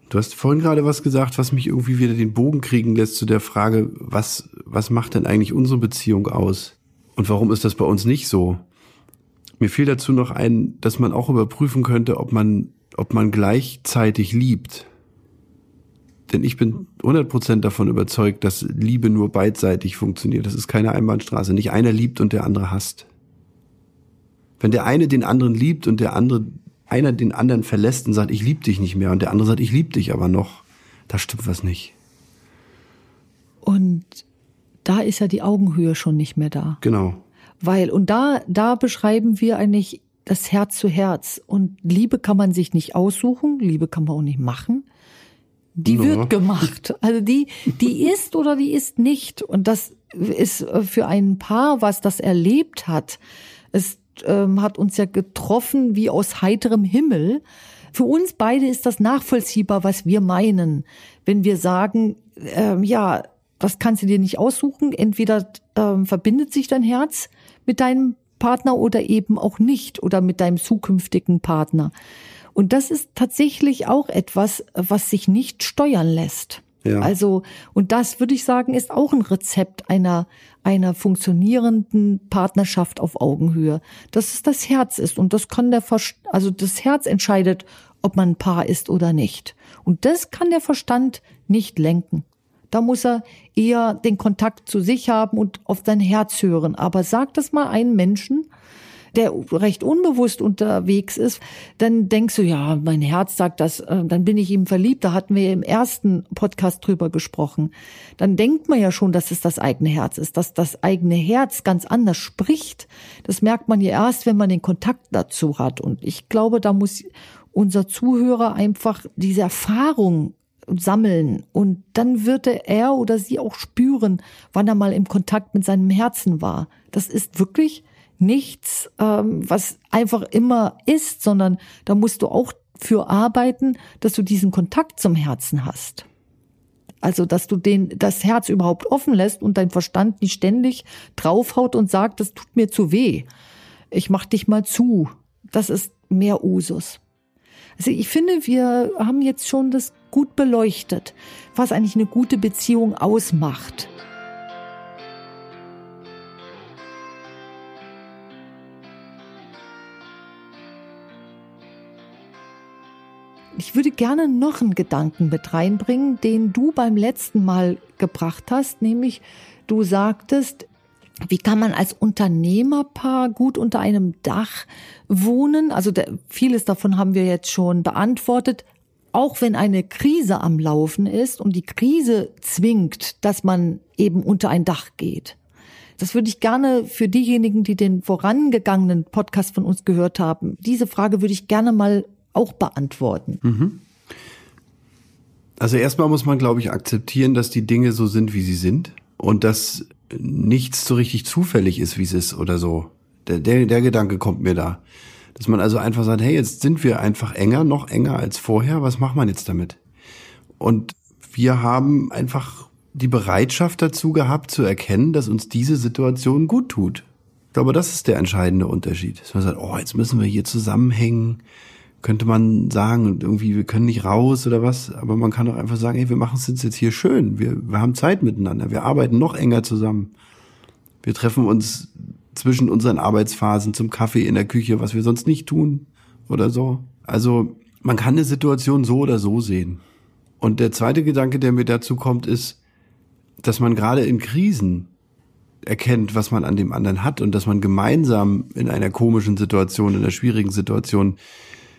du hast vorhin gerade was gesagt, was mich irgendwie wieder den Bogen kriegen lässt zu der Frage, was, was macht denn eigentlich unsere Beziehung aus? Und warum ist das bei uns nicht so? Mir fiel dazu noch ein, dass man auch überprüfen könnte, ob man, ob man gleichzeitig liebt. Denn ich bin 100% davon überzeugt, dass Liebe nur beidseitig funktioniert. Das ist keine Einbahnstraße. Nicht einer liebt und der andere hasst. Wenn der eine den anderen liebt und der andere, einer den anderen verlässt und sagt, ich liebe dich nicht mehr und der andere sagt, ich liebe dich aber noch, da stimmt was nicht. Und da ist ja die Augenhöhe schon nicht mehr da. Genau. Weil, und da, da beschreiben wir eigentlich das Herz zu Herz. Und Liebe kann man sich nicht aussuchen, Liebe kann man auch nicht machen. Die Ja. wird gemacht. Also die, die ist oder die ist nicht. Und das ist für ein Paar, was das erlebt hat, es ähm, hat uns ja getroffen wie aus heiterem Himmel. Für uns beide ist das nachvollziehbar, was wir meinen, wenn wir sagen, ähm, ja, das kannst du dir nicht aussuchen. Entweder ähm, verbindet sich dein Herz mit deinem Partner oder eben auch nicht oder mit deinem zukünftigen Partner. Und das ist tatsächlich auch etwas, was sich nicht steuern lässt. Ja. Also, und das würde ich sagen, ist auch ein Rezept einer, einer funktionierenden Partnerschaft auf Augenhöhe, dass es das Herz ist. Und das kann der, Verst also das Herz entscheidet, ob man ein Paar ist oder nicht. Und das kann der Verstand nicht lenken. Da muss er eher den Kontakt zu sich haben und auf sein Herz hören. Aber sag das mal einem Menschen, der recht unbewusst unterwegs ist, dann denkst du, ja, mein Herz sagt das, äh, dann bin ich ihm verliebt. Da hatten wir im ersten Podcast drüber gesprochen. Dann denkt man ja schon, dass es das eigene Herz ist, dass das eigene Herz ganz anders spricht. Das merkt man ja erst, wenn man den Kontakt dazu hat. Und ich glaube, da muss unser Zuhörer einfach diese Erfahrung sammeln und dann wird er oder sie auch spüren, wann er mal im Kontakt mit seinem Herzen war. Das ist wirklich nichts, ähm, was einfach immer ist, sondern da musst du auch für arbeiten, dass du diesen Kontakt zum Herzen hast. Also, dass du den, das Herz überhaupt offen lässt und dein Verstand nicht ständig draufhaut und sagt, das tut mir zu weh. Ich mach dich mal zu. Das ist mehr Usus. Also ich finde, wir haben jetzt schon das gut beleuchtet, was eigentlich eine gute Beziehung ausmacht. Ich würde gerne noch einen Gedanken mit reinbringen, den du beim letzten Mal gebracht hast, nämlich du sagtest, wie kann man als Unternehmerpaar gut unter einem Dach wohnen? Also vieles davon haben wir jetzt schon beantwortet. Auch wenn eine Krise am Laufen ist und die Krise zwingt, dass man eben unter ein Dach geht. Das würde ich gerne für diejenigen, die den vorangegangenen Podcast von uns gehört haben, diese Frage würde ich gerne mal auch beantworten. Also erstmal muss man, glaube ich, akzeptieren, dass die Dinge so sind, wie sie sind und dass nichts so richtig zufällig ist, wie es ist oder so. Der, der, der Gedanke kommt mir da. Dass man also einfach sagt, hey, jetzt sind wir einfach enger, noch enger als vorher, was macht man jetzt damit? Und wir haben einfach die Bereitschaft dazu gehabt, zu erkennen, dass uns diese Situation gut tut. Ich glaube, das ist der entscheidende Unterschied. Dass man sagt, oh, jetzt müssen wir hier zusammenhängen, könnte man sagen, irgendwie, wir können nicht raus oder was, aber man kann auch einfach sagen, hey, wir machen es jetzt hier schön, wir, wir haben Zeit miteinander, wir arbeiten noch enger zusammen. Wir treffen uns zwischen unseren Arbeitsphasen zum Kaffee in der Küche, was wir sonst nicht tun oder so. Also man kann eine Situation so oder so sehen. Und der zweite Gedanke, der mir dazu kommt, ist, dass man gerade in Krisen erkennt, was man an dem anderen hat und dass man gemeinsam in einer komischen Situation, in einer schwierigen Situation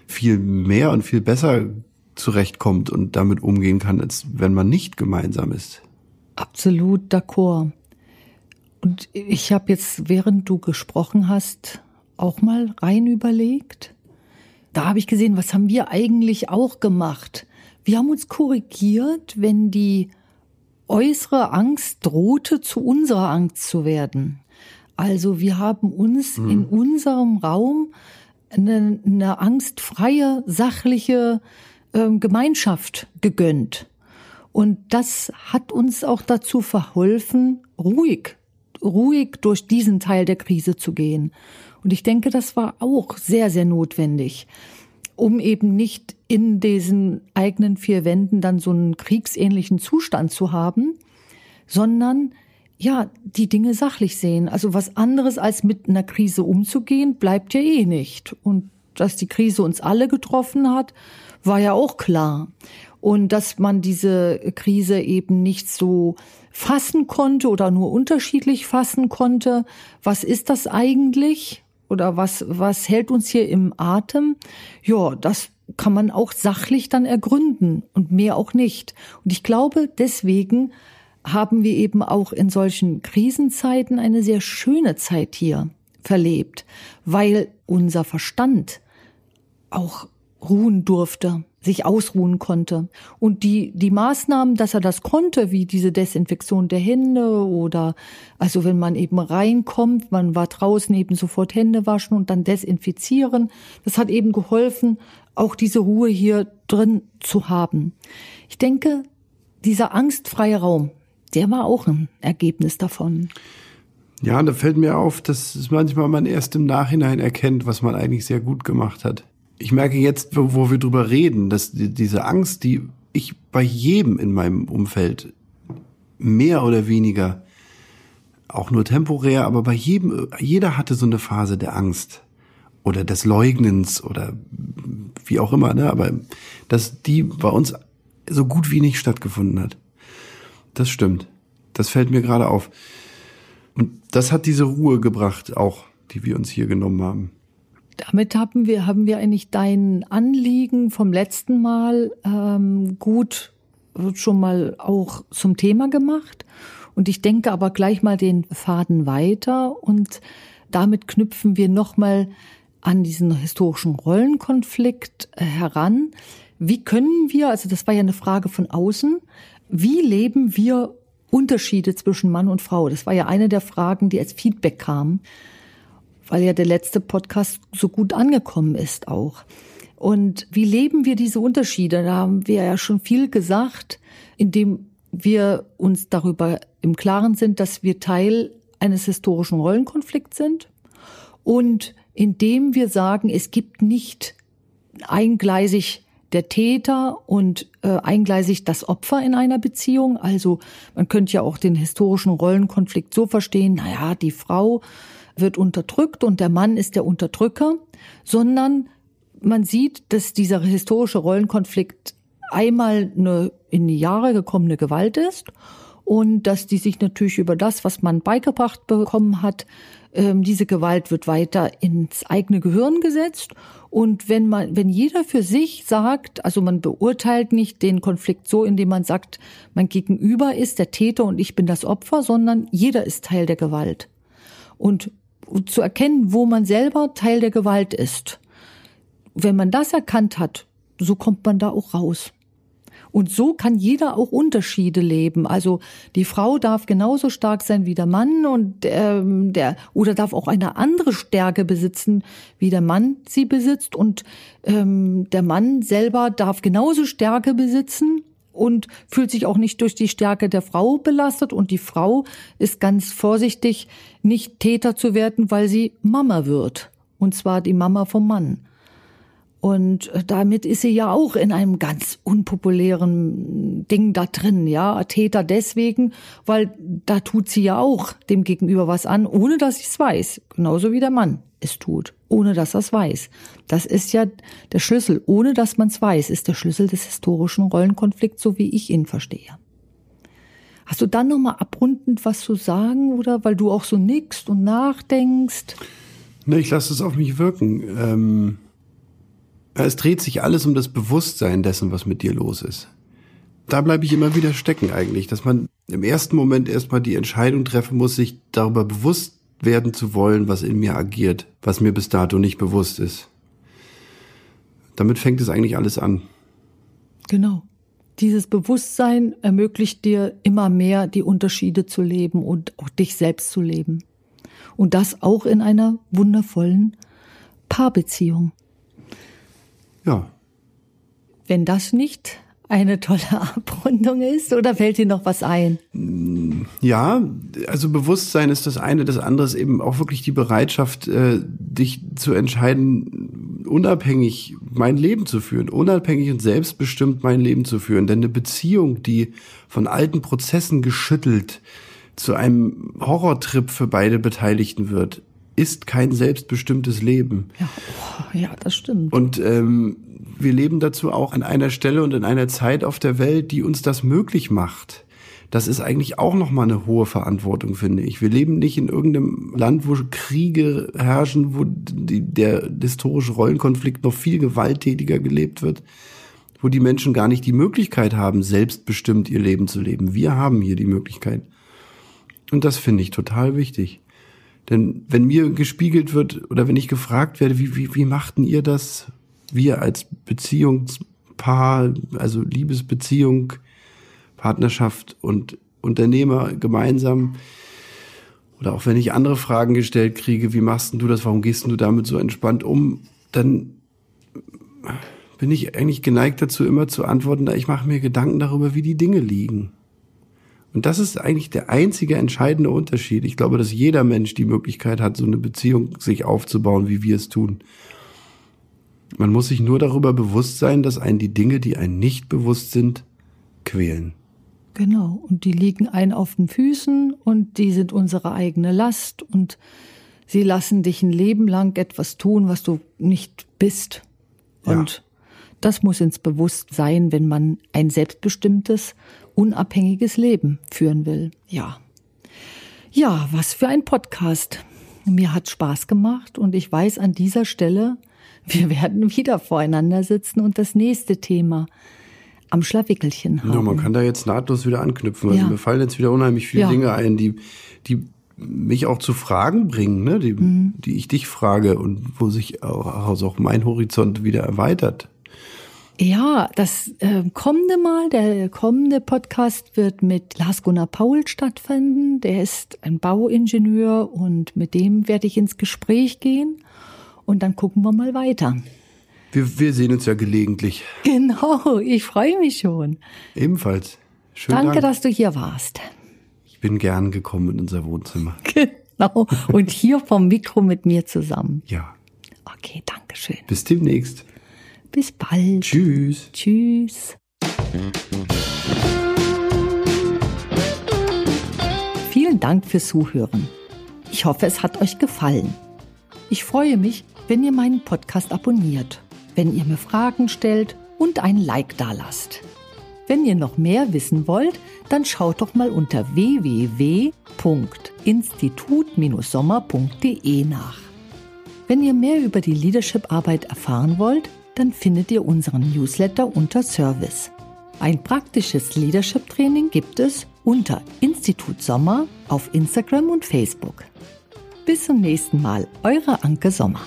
viel mehr und viel besser zurechtkommt und damit umgehen kann, als wenn man nicht gemeinsam ist. Absolut d'accord. Und ich habe jetzt, während du gesprochen hast, auch mal rein überlegt. Da habe ich gesehen, was haben wir eigentlich auch gemacht? Wir haben uns korrigiert, wenn die äußere Angst drohte, zu unserer Angst zu werden. Also wir haben uns in unserem Raum eine, eine angstfreie, sachliche ähm, Gemeinschaft gegönnt. Und das hat uns auch dazu verholfen, ruhig, ruhig durch diesen Teil der Krise zu gehen. Und ich denke, das war auch sehr, sehr notwendig, um eben nicht in diesen eigenen vier Wänden dann so einen kriegsähnlichen Zustand zu haben, sondern ja, die Dinge sachlich sehen. Also was anderes als mit einer Krise umzugehen, bleibt ja eh nicht. Und dass die Krise uns alle getroffen hat, war ja auch klar. Und dass man diese Krise eben nicht so fassen konnte oder nur unterschiedlich fassen konnte. Was ist das eigentlich? Oder was, was hält uns hier im Atem? Ja, das kann man auch sachlich dann ergründen und mehr auch nicht. Und ich glaube, deswegen haben wir eben auch in solchen Krisenzeiten eine sehr schöne Zeit hier verlebt, weil unser Verstand auch ruhen durfte, sich ausruhen konnte. Und die, die Maßnahmen, dass er das konnte, wie diese Desinfektion der Hände oder, also wenn man eben reinkommt, man war draußen eben sofort Hände waschen und dann desinfizieren, das hat eben geholfen, auch diese Ruhe hier drin zu haben. Ich denke, dieser angstfreie Raum, der war auch ein Ergebnis davon. Ja, da fällt mir auf, dass manchmal man erst im Nachhinein erkennt, was man eigentlich sehr gut gemacht hat. Ich merke jetzt, wo, wir drüber reden, dass die, diese Angst, die ich bei jedem in meinem Umfeld mehr oder weniger, auch nur temporär, aber bei jedem, jeder hatte so eine Phase der Angst oder des Leugnens oder wie auch immer, ne? aber dass die bei uns so gut wie nicht stattgefunden hat. Das stimmt. Das fällt mir gerade auf. Und das hat diese Ruhe gebracht, auch, die wir uns hier genommen haben. Damit haben wir, haben wir eigentlich dein Anliegen vom letzten Mal ähm, gut schon mal auch zum Thema gemacht. Und ich denke aber gleich mal den Faden weiter und damit knüpfen wir nochmal an diesen historischen Rollenkonflikt äh, heran. Wie können wir, also das war ja eine Frage von außen, wie leben wir Unterschiede zwischen Mann und Frau? Das war ja eine der Fragen, die als Feedback kam, weil ja der letzte Podcast so gut angekommen ist auch. Und wie leben wir diese Unterschiede? Da haben wir ja schon viel gesagt, indem wir uns darüber im Klaren sind, dass wir Teil eines historischen Rollenkonflikts sind und indem wir sagen, es gibt nicht eingleisig der Täter und äh, eingleisig das Opfer in einer Beziehung. Also man könnte ja auch den historischen Rollenkonflikt so verstehen, naja, die Frau wird unterdrückt und der Mann ist der Unterdrücker, sondern man sieht, dass dieser historische Rollenkonflikt einmal eine in die Jahre gekommene Gewalt ist und dass die sich natürlich über das, was man beigebracht bekommen hat, diese Gewalt wird weiter ins eigene Gehirn gesetzt. Und wenn man, wenn jeder für sich sagt, also man beurteilt nicht den Konflikt so, indem man sagt, mein Gegenüber ist der Täter und ich bin das Opfer, sondern jeder ist Teil der Gewalt. Und zu erkennen, wo man selber Teil der Gewalt ist. Wenn man das erkannt hat, so kommt man da auch raus. Und so kann jeder auch Unterschiede leben. Also die Frau darf genauso stark sein wie der Mann und ähm, der oder darf auch eine andere Stärke besitzen, wie der Mann sie besitzt. Und ähm, der Mann selber darf genauso Stärke besitzen und fühlt sich auch nicht durch die Stärke der Frau belastet. Und die Frau ist ganz vorsichtig, nicht Täter zu werden, weil sie Mama wird. Und zwar die Mama vom Mann. Und äh, damit ist sie ja auch in einem ganz unpopulären Ding da drin, ja. Täter deswegen, weil da tut sie ja auch dem Gegenüber was an, ohne dass sie es weiß. Genauso wie der Mann es tut, ohne dass er es weiß. Das ist ja der Schlüssel. Ohne dass man es weiß, ist der Schlüssel des historischen Rollenkonflikts, so wie ich ihn verstehe. Hast du dann nochmal abrundend was zu sagen oder weil du auch so nickst und nachdenkst? Ne, ich lasse es auf mich wirken. Ähm es dreht sich alles um das Bewusstsein dessen, was mit dir los ist. Da bleibe ich immer wieder stecken eigentlich, dass man im ersten Moment erstmal die Entscheidung treffen muss, sich darüber bewusst werden zu wollen, was in mir agiert, was mir bis dato nicht bewusst ist. Damit fängt es eigentlich alles an. Genau. Dieses Bewusstsein ermöglicht dir immer mehr die Unterschiede zu leben und auch dich selbst zu leben. Und das auch in einer wundervollen Paarbeziehung. Ja. Wenn das nicht eine tolle Abrundung ist oder fällt dir noch was ein? Ja, also Bewusstsein ist das eine, das andere ist eben auch wirklich die Bereitschaft, äh, dich zu entscheiden, unabhängig mein Leben zu führen, unabhängig und selbstbestimmt mein Leben zu führen. Denn eine Beziehung, die von alten Prozessen geschüttelt zu einem Horrortrip für beide Beteiligten wird, ist kein selbstbestimmtes Leben. Ja, oh, ja das stimmt. Und ähm, wir leben dazu auch an einer Stelle und in einer Zeit auf der Welt, die uns das möglich macht. Das ist eigentlich auch nochmal eine hohe Verantwortung, finde ich. Wir leben nicht in irgendeinem Land, wo Kriege herrschen, wo die, der historische Rollenkonflikt noch viel gewalttätiger gelebt wird, wo die Menschen gar nicht die Möglichkeit haben, selbstbestimmt ihr Leben zu leben. Wir haben hier die Möglichkeit. Und das finde ich total wichtig. Denn wenn mir gespiegelt wird oder wenn ich gefragt werde, wie, wie, wie machten ihr das? Wir als Beziehungspaar, also Liebesbeziehung, Partnerschaft und Unternehmer gemeinsam. Oder auch wenn ich andere Fragen gestellt kriege, wie machst du das, warum gehst du damit so entspannt um, dann bin ich eigentlich geneigt dazu, immer zu antworten, ich mache mir Gedanken darüber, wie die Dinge liegen. Und das ist eigentlich der einzige entscheidende Unterschied. Ich glaube, dass jeder Mensch die Möglichkeit hat, so eine Beziehung sich aufzubauen, wie wir es tun. Man muss sich nur darüber bewusst sein, dass einen die Dinge, die einen nicht bewusst sind, quälen. Genau, und die liegen einen auf den Füßen und die sind unsere eigene Last und sie lassen dich ein Leben lang etwas tun, was du nicht bist. Und ja. das muss ins Bewusstsein, wenn man ein selbstbestimmtes unabhängiges Leben führen will. Ja. Ja, was für ein Podcast. Mir hat Spaß gemacht und ich weiß an dieser Stelle, wir werden wieder voreinander sitzen und das nächste Thema am Schlawickelchen haben. Ja, man kann da jetzt nahtlos wieder anknüpfen. Also ja. mir fallen jetzt wieder unheimlich viele ja. Dinge ein, die, die mich auch zu Fragen bringen, ne? die, mhm. die ich dich frage und wo sich auch, also auch mein Horizont wieder erweitert. Ja, das äh, kommende Mal, der kommende Podcast wird mit Lars Gunnar Paul stattfinden. Der ist ein Bauingenieur und mit dem werde ich ins Gespräch gehen und dann gucken wir mal weiter. Wir, wir sehen uns ja gelegentlich. Genau, ich freue mich schon. Ebenfalls. Schön Danke, Dank. dass du hier warst. Ich bin gern gekommen in unser Wohnzimmer. Genau. Und hier vom Mikro mit mir zusammen. Ja. Okay, danke schön. Bis demnächst. Bis bald. Tschüss. Tschüss. Vielen Dank fürs Zuhören. Ich hoffe, es hat euch gefallen. Ich freue mich, wenn ihr meinen Podcast abonniert, wenn ihr mir Fragen stellt und ein Like dalasst. Wenn ihr noch mehr wissen wollt, dann schaut doch mal unter www.institut-sommer.de nach. Wenn ihr mehr über die Leadership-Arbeit erfahren wollt, dann findet ihr unseren Newsletter unter Service. Ein praktisches Leadership-Training gibt es unter Institut Sommer auf Instagram und Facebook. Bis zum nächsten Mal, eure Anke Sommer.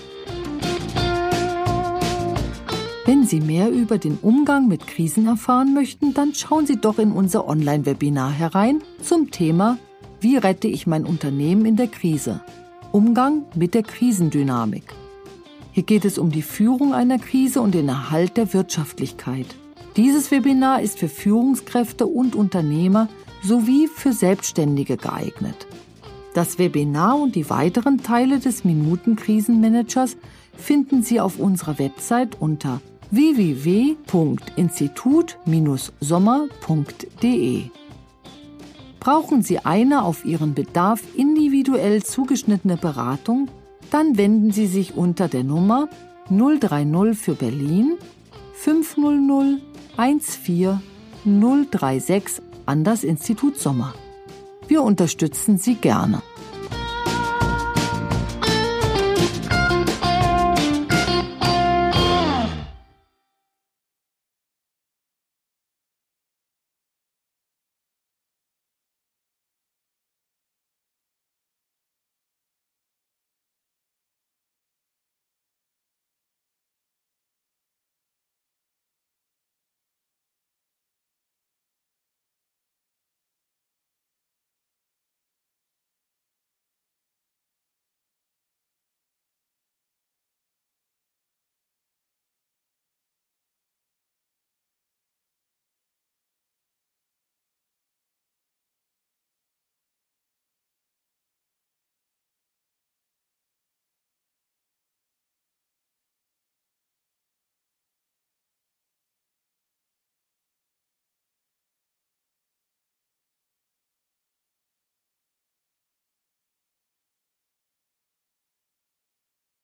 Wenn Sie mehr über den Umgang mit Krisen erfahren möchten, dann schauen Sie doch in unser Online-Webinar herein zum Thema Wie rette ich mein Unternehmen in der Krise? Umgang mit der Krisendynamik. Hier geht es um die Führung einer Krise und den Erhalt der Wirtschaftlichkeit. Dieses Webinar ist für Führungskräfte und Unternehmer sowie für Selbstständige geeignet. Das Webinar und die weiteren Teile des Minutenkrisenmanagers finden Sie auf unserer Website unter www.institut-sommer.de. Brauchen Sie eine auf Ihren Bedarf individuell zugeschnittene Beratung? Dann wenden Sie sich unter der Nummer 030 für Berlin 500 14036 an das Institut Sommer. Wir unterstützen Sie gerne.